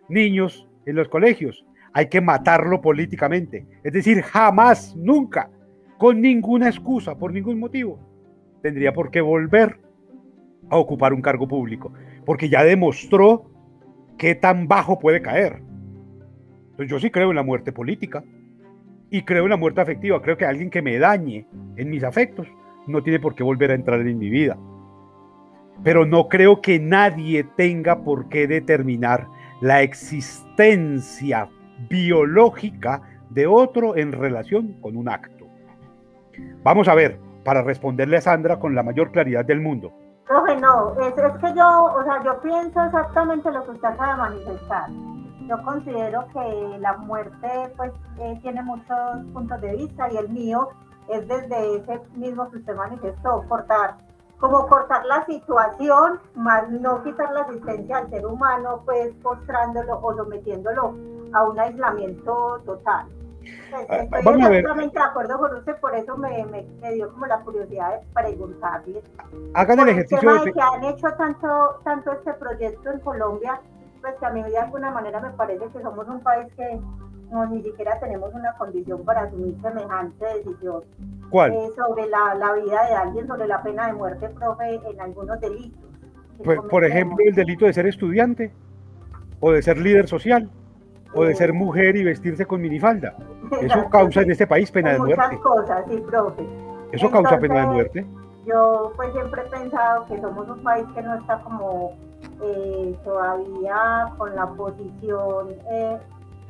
niños en los colegios, hay que matarlo políticamente. Es decir, jamás, nunca, con ninguna excusa, por ningún motivo, tendría por qué volver a ocupar un cargo público. Porque ya demostró qué tan bajo puede caer. Entonces yo sí creo en la muerte política y creo en la muerte afectiva. Creo que alguien que me dañe en mis afectos no tiene por qué volver a entrar en mi vida. Pero no creo que nadie tenga por qué determinar la existencia biológica de otro en relación con un acto. Vamos a ver, para responderle a Sandra con la mayor claridad del mundo. Profe, no, es, que yo, o sea, yo pienso exactamente lo que usted acaba de manifestar yo considero que la muerte pues eh, tiene muchos puntos de vista y el mío es desde ese mismo que usted manifestó, cortar, como cortar la situación, más no quitar la asistencia al ser humano, pues postrándolo o sometiéndolo a un aislamiento total. Pues, ah, estoy Vamos de acuerdo con usted, por eso me, me, dio como la curiosidad de preguntarle. Hagan el ejercicio de... que han hecho tanto, tanto este proyecto en Colombia pues que a mí de alguna manera me parece que somos un país que no ni siquiera tenemos una condición para asumir semejante decisión. ¿Cuál? Eh, sobre la, la, vida de alguien, sobre la pena de muerte, profe, en algunos delitos. Pues, por ejemplo, el delito de ser estudiante, o de ser líder social, o de ser mujer y vestirse con minifalda. Eso causa en este país pena de muerte. Muchas cosas, sí, profe. Eso causa pena de muerte. Yo pues siempre he pensado que somos un país que no está como eh, todavía con la posición eh,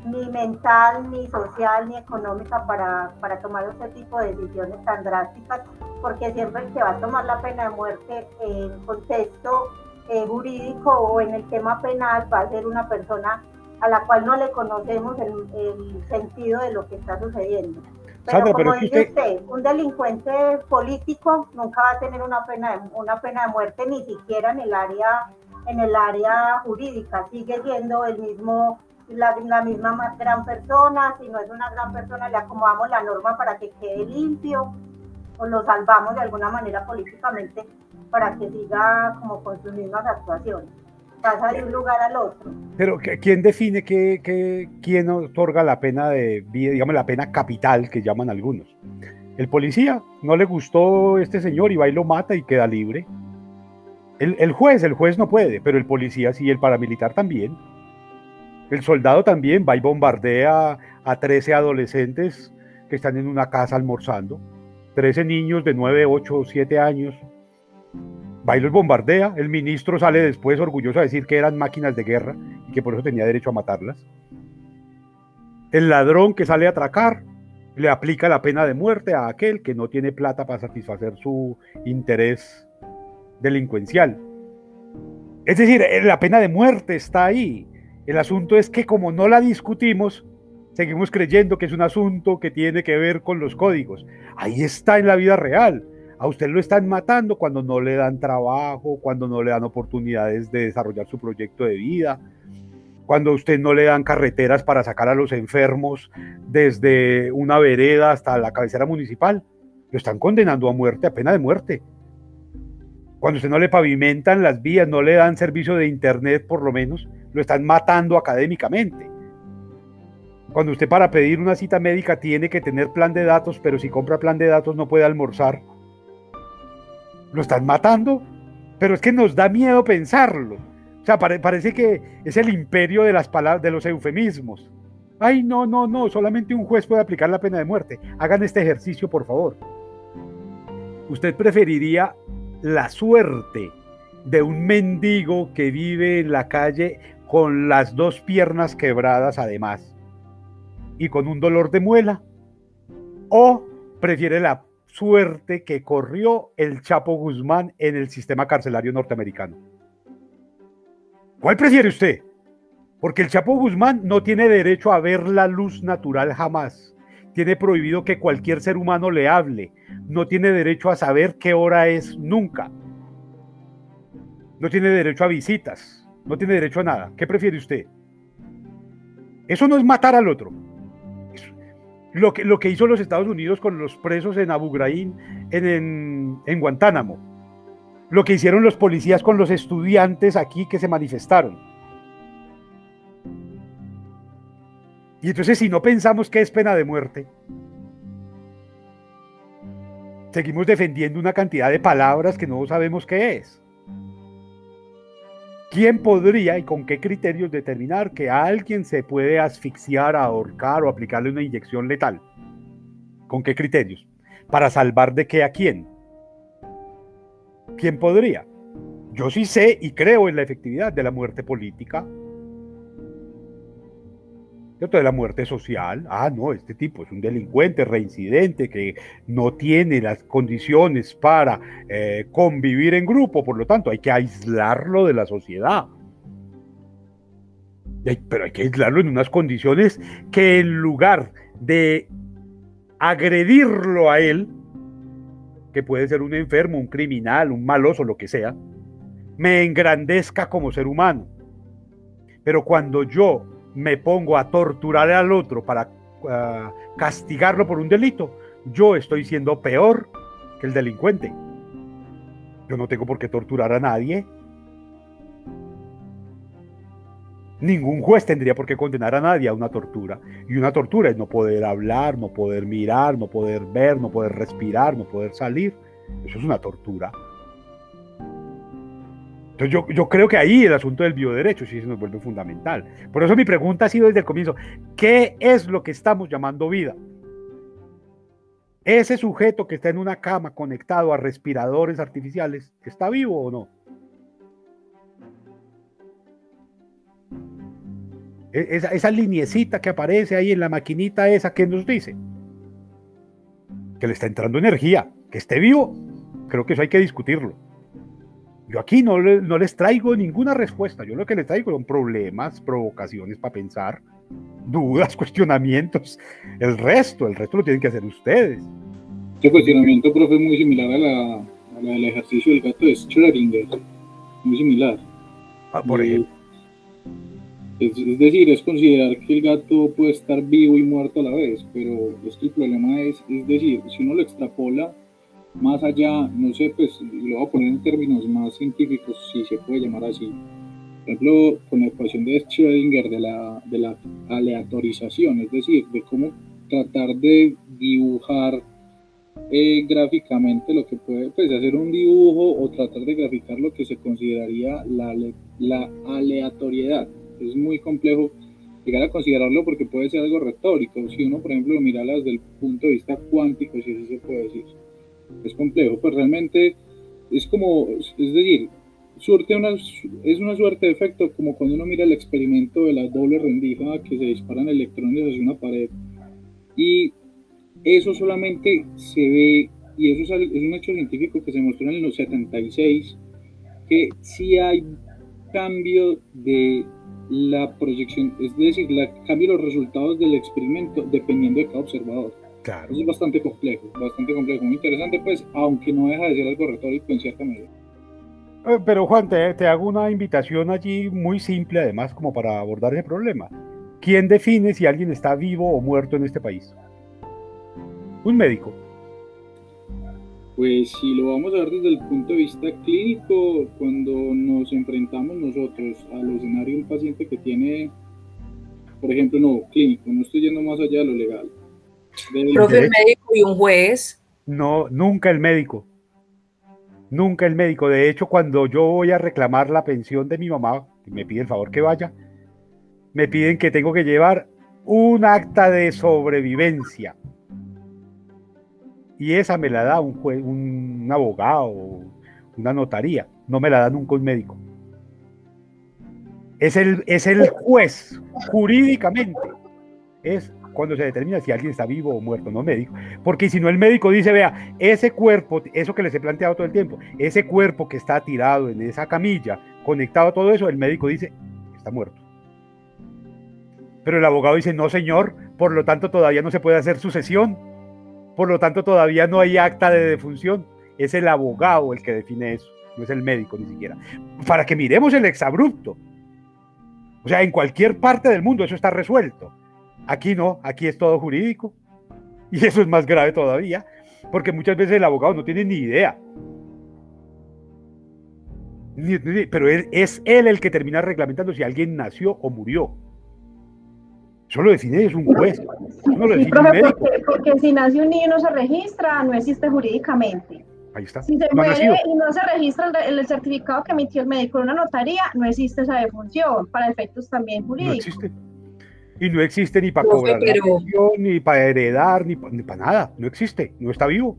ni mental, ni social, ni económica para, para tomar este tipo de decisiones tan drásticas, porque siempre el que va a tomar la pena de muerte en contexto eh, jurídico o en el tema penal va a ser una persona a la cual no le conocemos el, el sentido de lo que está sucediendo. Pero como dice usted... un delincuente político nunca va a tener una pena de, una pena de muerte ni siquiera en el área en el área jurídica, sigue siendo el mismo la, la, misma gran persona, si no es una gran persona le acomodamos la norma para que quede limpio o lo salvamos de alguna manera políticamente para que siga como con sus mismas actuaciones. Pasa de un lugar al otro. Pero ¿quién define que, quién otorga la pena de digamos la pena capital que llaman algunos? El policía no le gustó este señor y va y lo mata y queda libre. El, juez, el juez no puede, pero el policía sí, el paramilitar también. El soldado también va y bombardea a 13 adolescentes que están en una casa almorzando. 13 niños de 9, 8 o 7 años. Va y los bombardea. El ministro sale después orgulloso a decir que eran máquinas de guerra y que por eso tenía derecho a matarlas. El ladrón que sale a atracar le aplica la pena de muerte a aquel que no tiene plata para satisfacer su interés delincuencial. Es decir, la pena de muerte está ahí. El asunto es que como no la discutimos, seguimos creyendo que es un asunto que tiene que ver con los códigos. Ahí está en la vida real. A usted lo están matando cuando no le dan trabajo, cuando no le dan oportunidades de desarrollar su proyecto de vida, cuando a usted no le dan carreteras para sacar a los enfermos desde una vereda hasta la cabecera municipal. Lo están condenando a muerte, a pena de muerte. Cuando usted no le pavimentan las vías, no le dan servicio de internet por lo menos, lo están matando académicamente. Cuando usted para pedir una cita médica tiene que tener plan de datos, pero si compra plan de datos no puede almorzar, lo están matando, pero es que nos da miedo pensarlo. O sea, parece que es el imperio de las palabras, de los eufemismos. Ay, no, no, no, solamente un juez puede aplicar la pena de muerte. Hagan este ejercicio, por favor. ¿Usted preferiría la suerte de un mendigo que vive en la calle con las dos piernas quebradas además y con un dolor de muela? ¿O prefiere la suerte que corrió el Chapo Guzmán en el sistema carcelario norteamericano? ¿Cuál prefiere usted? Porque el Chapo Guzmán no tiene derecho a ver la luz natural jamás. Tiene prohibido que cualquier ser humano le hable. No tiene derecho a saber qué hora es nunca. No tiene derecho a visitas no tiene derecho a nada. ¿Qué prefiere usted? Eso no es matar al otro. lo, que, lo que hizo los Estados Unidos con los presos en Abu Ghraib, en, en Guantánamo. Lo que hicieron los policías con los estudiantes aquí que se manifestaron. Y entonces si no pensamos que es pena de muerte, seguimos defendiendo una cantidad de palabras que no sabemos qué es. ¿Quién podría y con qué criterios determinar que a alguien se puede asfixiar, ahorcar o aplicarle una inyección letal? ¿Con qué criterios? ¿Para salvar de qué a quién? ¿Quién podría? Yo sí sé y creo en la efectividad de la muerte política, de la muerte social. Ah, no, este tipo es un delincuente reincidente que no tiene las condiciones para eh, convivir en grupo, por lo tanto hay que aislarlo de la sociedad. Pero hay que aislarlo en unas condiciones que en lugar de agredirlo a él, que puede ser un enfermo, un criminal, un maloso, lo que sea, me engrandezca como ser humano. Pero cuando yo me pongo a torturar al otro para ah, castigarlo por un delito, yo estoy siendo peor que el delincuente. Yo no tengo por qué torturar a nadie. Ningún juez tendría por qué condenar a nadie a una tortura. Y una tortura es no poder hablar, no poder mirar, no poder ver, no poder respirar, no poder salir. Eso es una tortura. Entonces yo, yo, creo que ahí el asunto del bioderecho sí se nos vuelve fundamental. Por eso mi pregunta ha sido desde el comienzo, ¿qué es lo que estamos llamando vida? ¿Ese sujeto que está en una cama conectado a respiradores artificiales, está vivo o no? E, esa, esa liniecita que aparece ahí en la maquinita esa, ¿qué nos dice? Que le está entrando energía, que esté vivo. Creo que eso hay que discutirlo. Yo aquí no, no les traigo ninguna respuesta. Yo lo que les traigo son problemas, provocaciones para pensar, dudas, [laughs] cuestionamientos. El resto, el resto lo tienen que hacer ustedes. Este cuestionamiento, profe, es muy similar a la, a la del ejercicio del gato de Schrödinger. Muy similar. Ah, por ejemplo. Es, es, decir, es considerar que el gato puede estar vivo y muerto a la vez, pero es que el problema es, es decir, si uno lo extrapola más allá, no sé, pues lo voy a poner en términos más científicos, si se puede llamar así. Por ejemplo, con la ecuación de Schrödinger de la, de la aleatorización, es decir, de cómo tratar de dibujar eh, gráficamente lo que puede, pues hacer un dibujo o tratar de graficar lo que se consideraría la, la aleatoriedad. Es muy complejo llegar a considerarlo porque puede ser algo retórico. Si uno, por ejemplo, lo mira desde el punto de vista cuántico, si así se puede decir es complejo, pues realmente es como, es decir, suerte una, es una suerte de efecto como cuando uno mira el experimento de la doble rendija que se disparan electrones hacia una pared y eso solamente se ve, y eso es, un hecho científico que se mostró en los 76, que si hay cambio de la proyección, es decir, la, cambio los resultados del experimento dependiendo de cada observador. Es bastante complejo, bastante complejo, muy interesante, pues, aunque no deja de ser algo retórico en cierta medida. Eh, pero Juan, te, te, hago una invitación allí muy simple, además, como para abordar ese problema. ¿Quién define si alguien está vivo o muerto en este país? Un médico. Pues si lo vamos a ver desde el punto de vista clínico, cuando nos enfrentamos nosotros al escenario de un paciente que tiene, por ejemplo, no, clínico, no estoy yendo más allá de lo legal, Profe, médico y un juez. No, nunca el médico. Nunca el médico. De hecho, cuando yo voy a reclamar la pensión de mi mamá, me pide el favor que vaya, me piden que tengo que llevar un acta de sobrevivencia. Y esa me la da un, juez, un abogado, una notaría. No me la da nunca un médico. Es el, es el [laughs] juez, jurídicamente. Es cuando se determina si alguien está vivo o muerto, no médico. Porque si no, el médico dice, vea, ese cuerpo, eso que les he planteado todo el tiempo, ese cuerpo que está tirado en esa camilla, conectado a todo eso, el médico dice, está muerto. Pero el abogado dice, no señor, por lo tanto todavía no se puede hacer sucesión, por lo tanto todavía no hay acta de defunción. Es el abogado el que define eso, no es el médico ni siquiera. Para que miremos el exabrupto. O sea, en cualquier parte del mundo eso está resuelto Aquí no, aquí es todo jurídico. Y eso es más grave todavía, porque muchas veces el abogado no tiene ni idea. pero él, es él el que termina reglamentando si alguien nació o murió. Eso lo define es un juez. No lo define Porque, si nace un niño no se registra, no existe jurídicamente. Ahí está. Si se muere y no se registra el, el, certificado que emitió el médico en una notaría, no existe esa defunción, para efectos también jurídicos. No existe. Y no existe ni para cobrar ni para heredar, ni, para nada. No existe, no está vivo.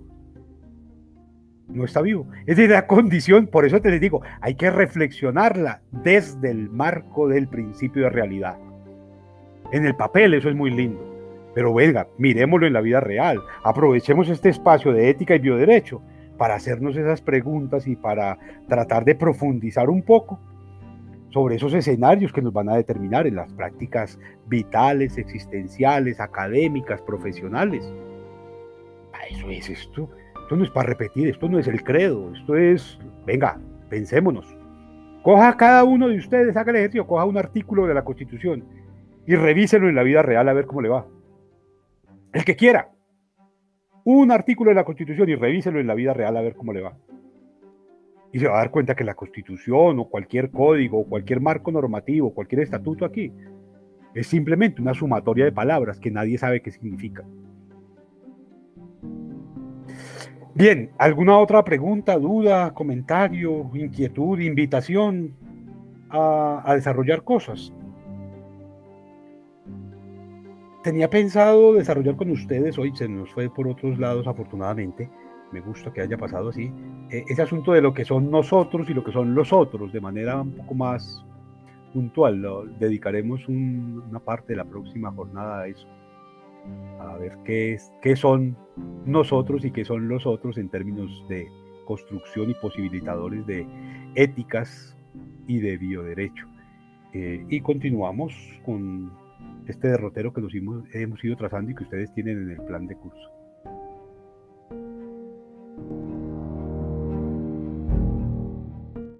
No está vivo. Es de la [laughs] condición, por eso te les digo, hay que reflexionarla desde el marco del principio de realidad. En el papel eso es muy lindo, pero venga, miremoslo en la vida real. Aprovechemos este espacio de ética y bioderecho para hacernos esas preguntas y para tratar de profundizar un poco sobre esos escenarios que nos van a determinar en las prácticas vitales, existenciales, académicas, profesionales. Ah, eso es esto. Esto no es para repetir, esto no es el credo, esto es, venga, pensémonos. Coja cada uno de ustedes, haga el ejercicio, coja un artículo de la Constitución y revíselo en la vida real a ver cómo le va. El que quiera. Un artículo de la Constitución y revíselo en la vida real a ver cómo le va y se va a dar cuenta que la constitución o cualquier código o cualquier marco normativo, cualquier estatuto aquí, es simplemente una sumatoria de palabras que nadie sabe qué significa. Bien, ¿alguna otra pregunta, duda, comentario, inquietud, invitación a, a desarrollar cosas? Tenía pensado desarrollar con ustedes, hoy se nos fue por otros lados afortunadamente, me gusta que haya pasado así, eh, ese asunto de lo que son nosotros y lo que son los otros, de manera un poco más, puntual. dedicaremos una parte de la próxima jornada a eso, a ver qué, es, qué son nosotros y qué son los otros en términos de construcción y posibilitadores de éticas y de bioderecho. Eh, y continuamos con este derrotero que nos hemos, hemos ido trazando y que ustedes tienen en el plan de curso.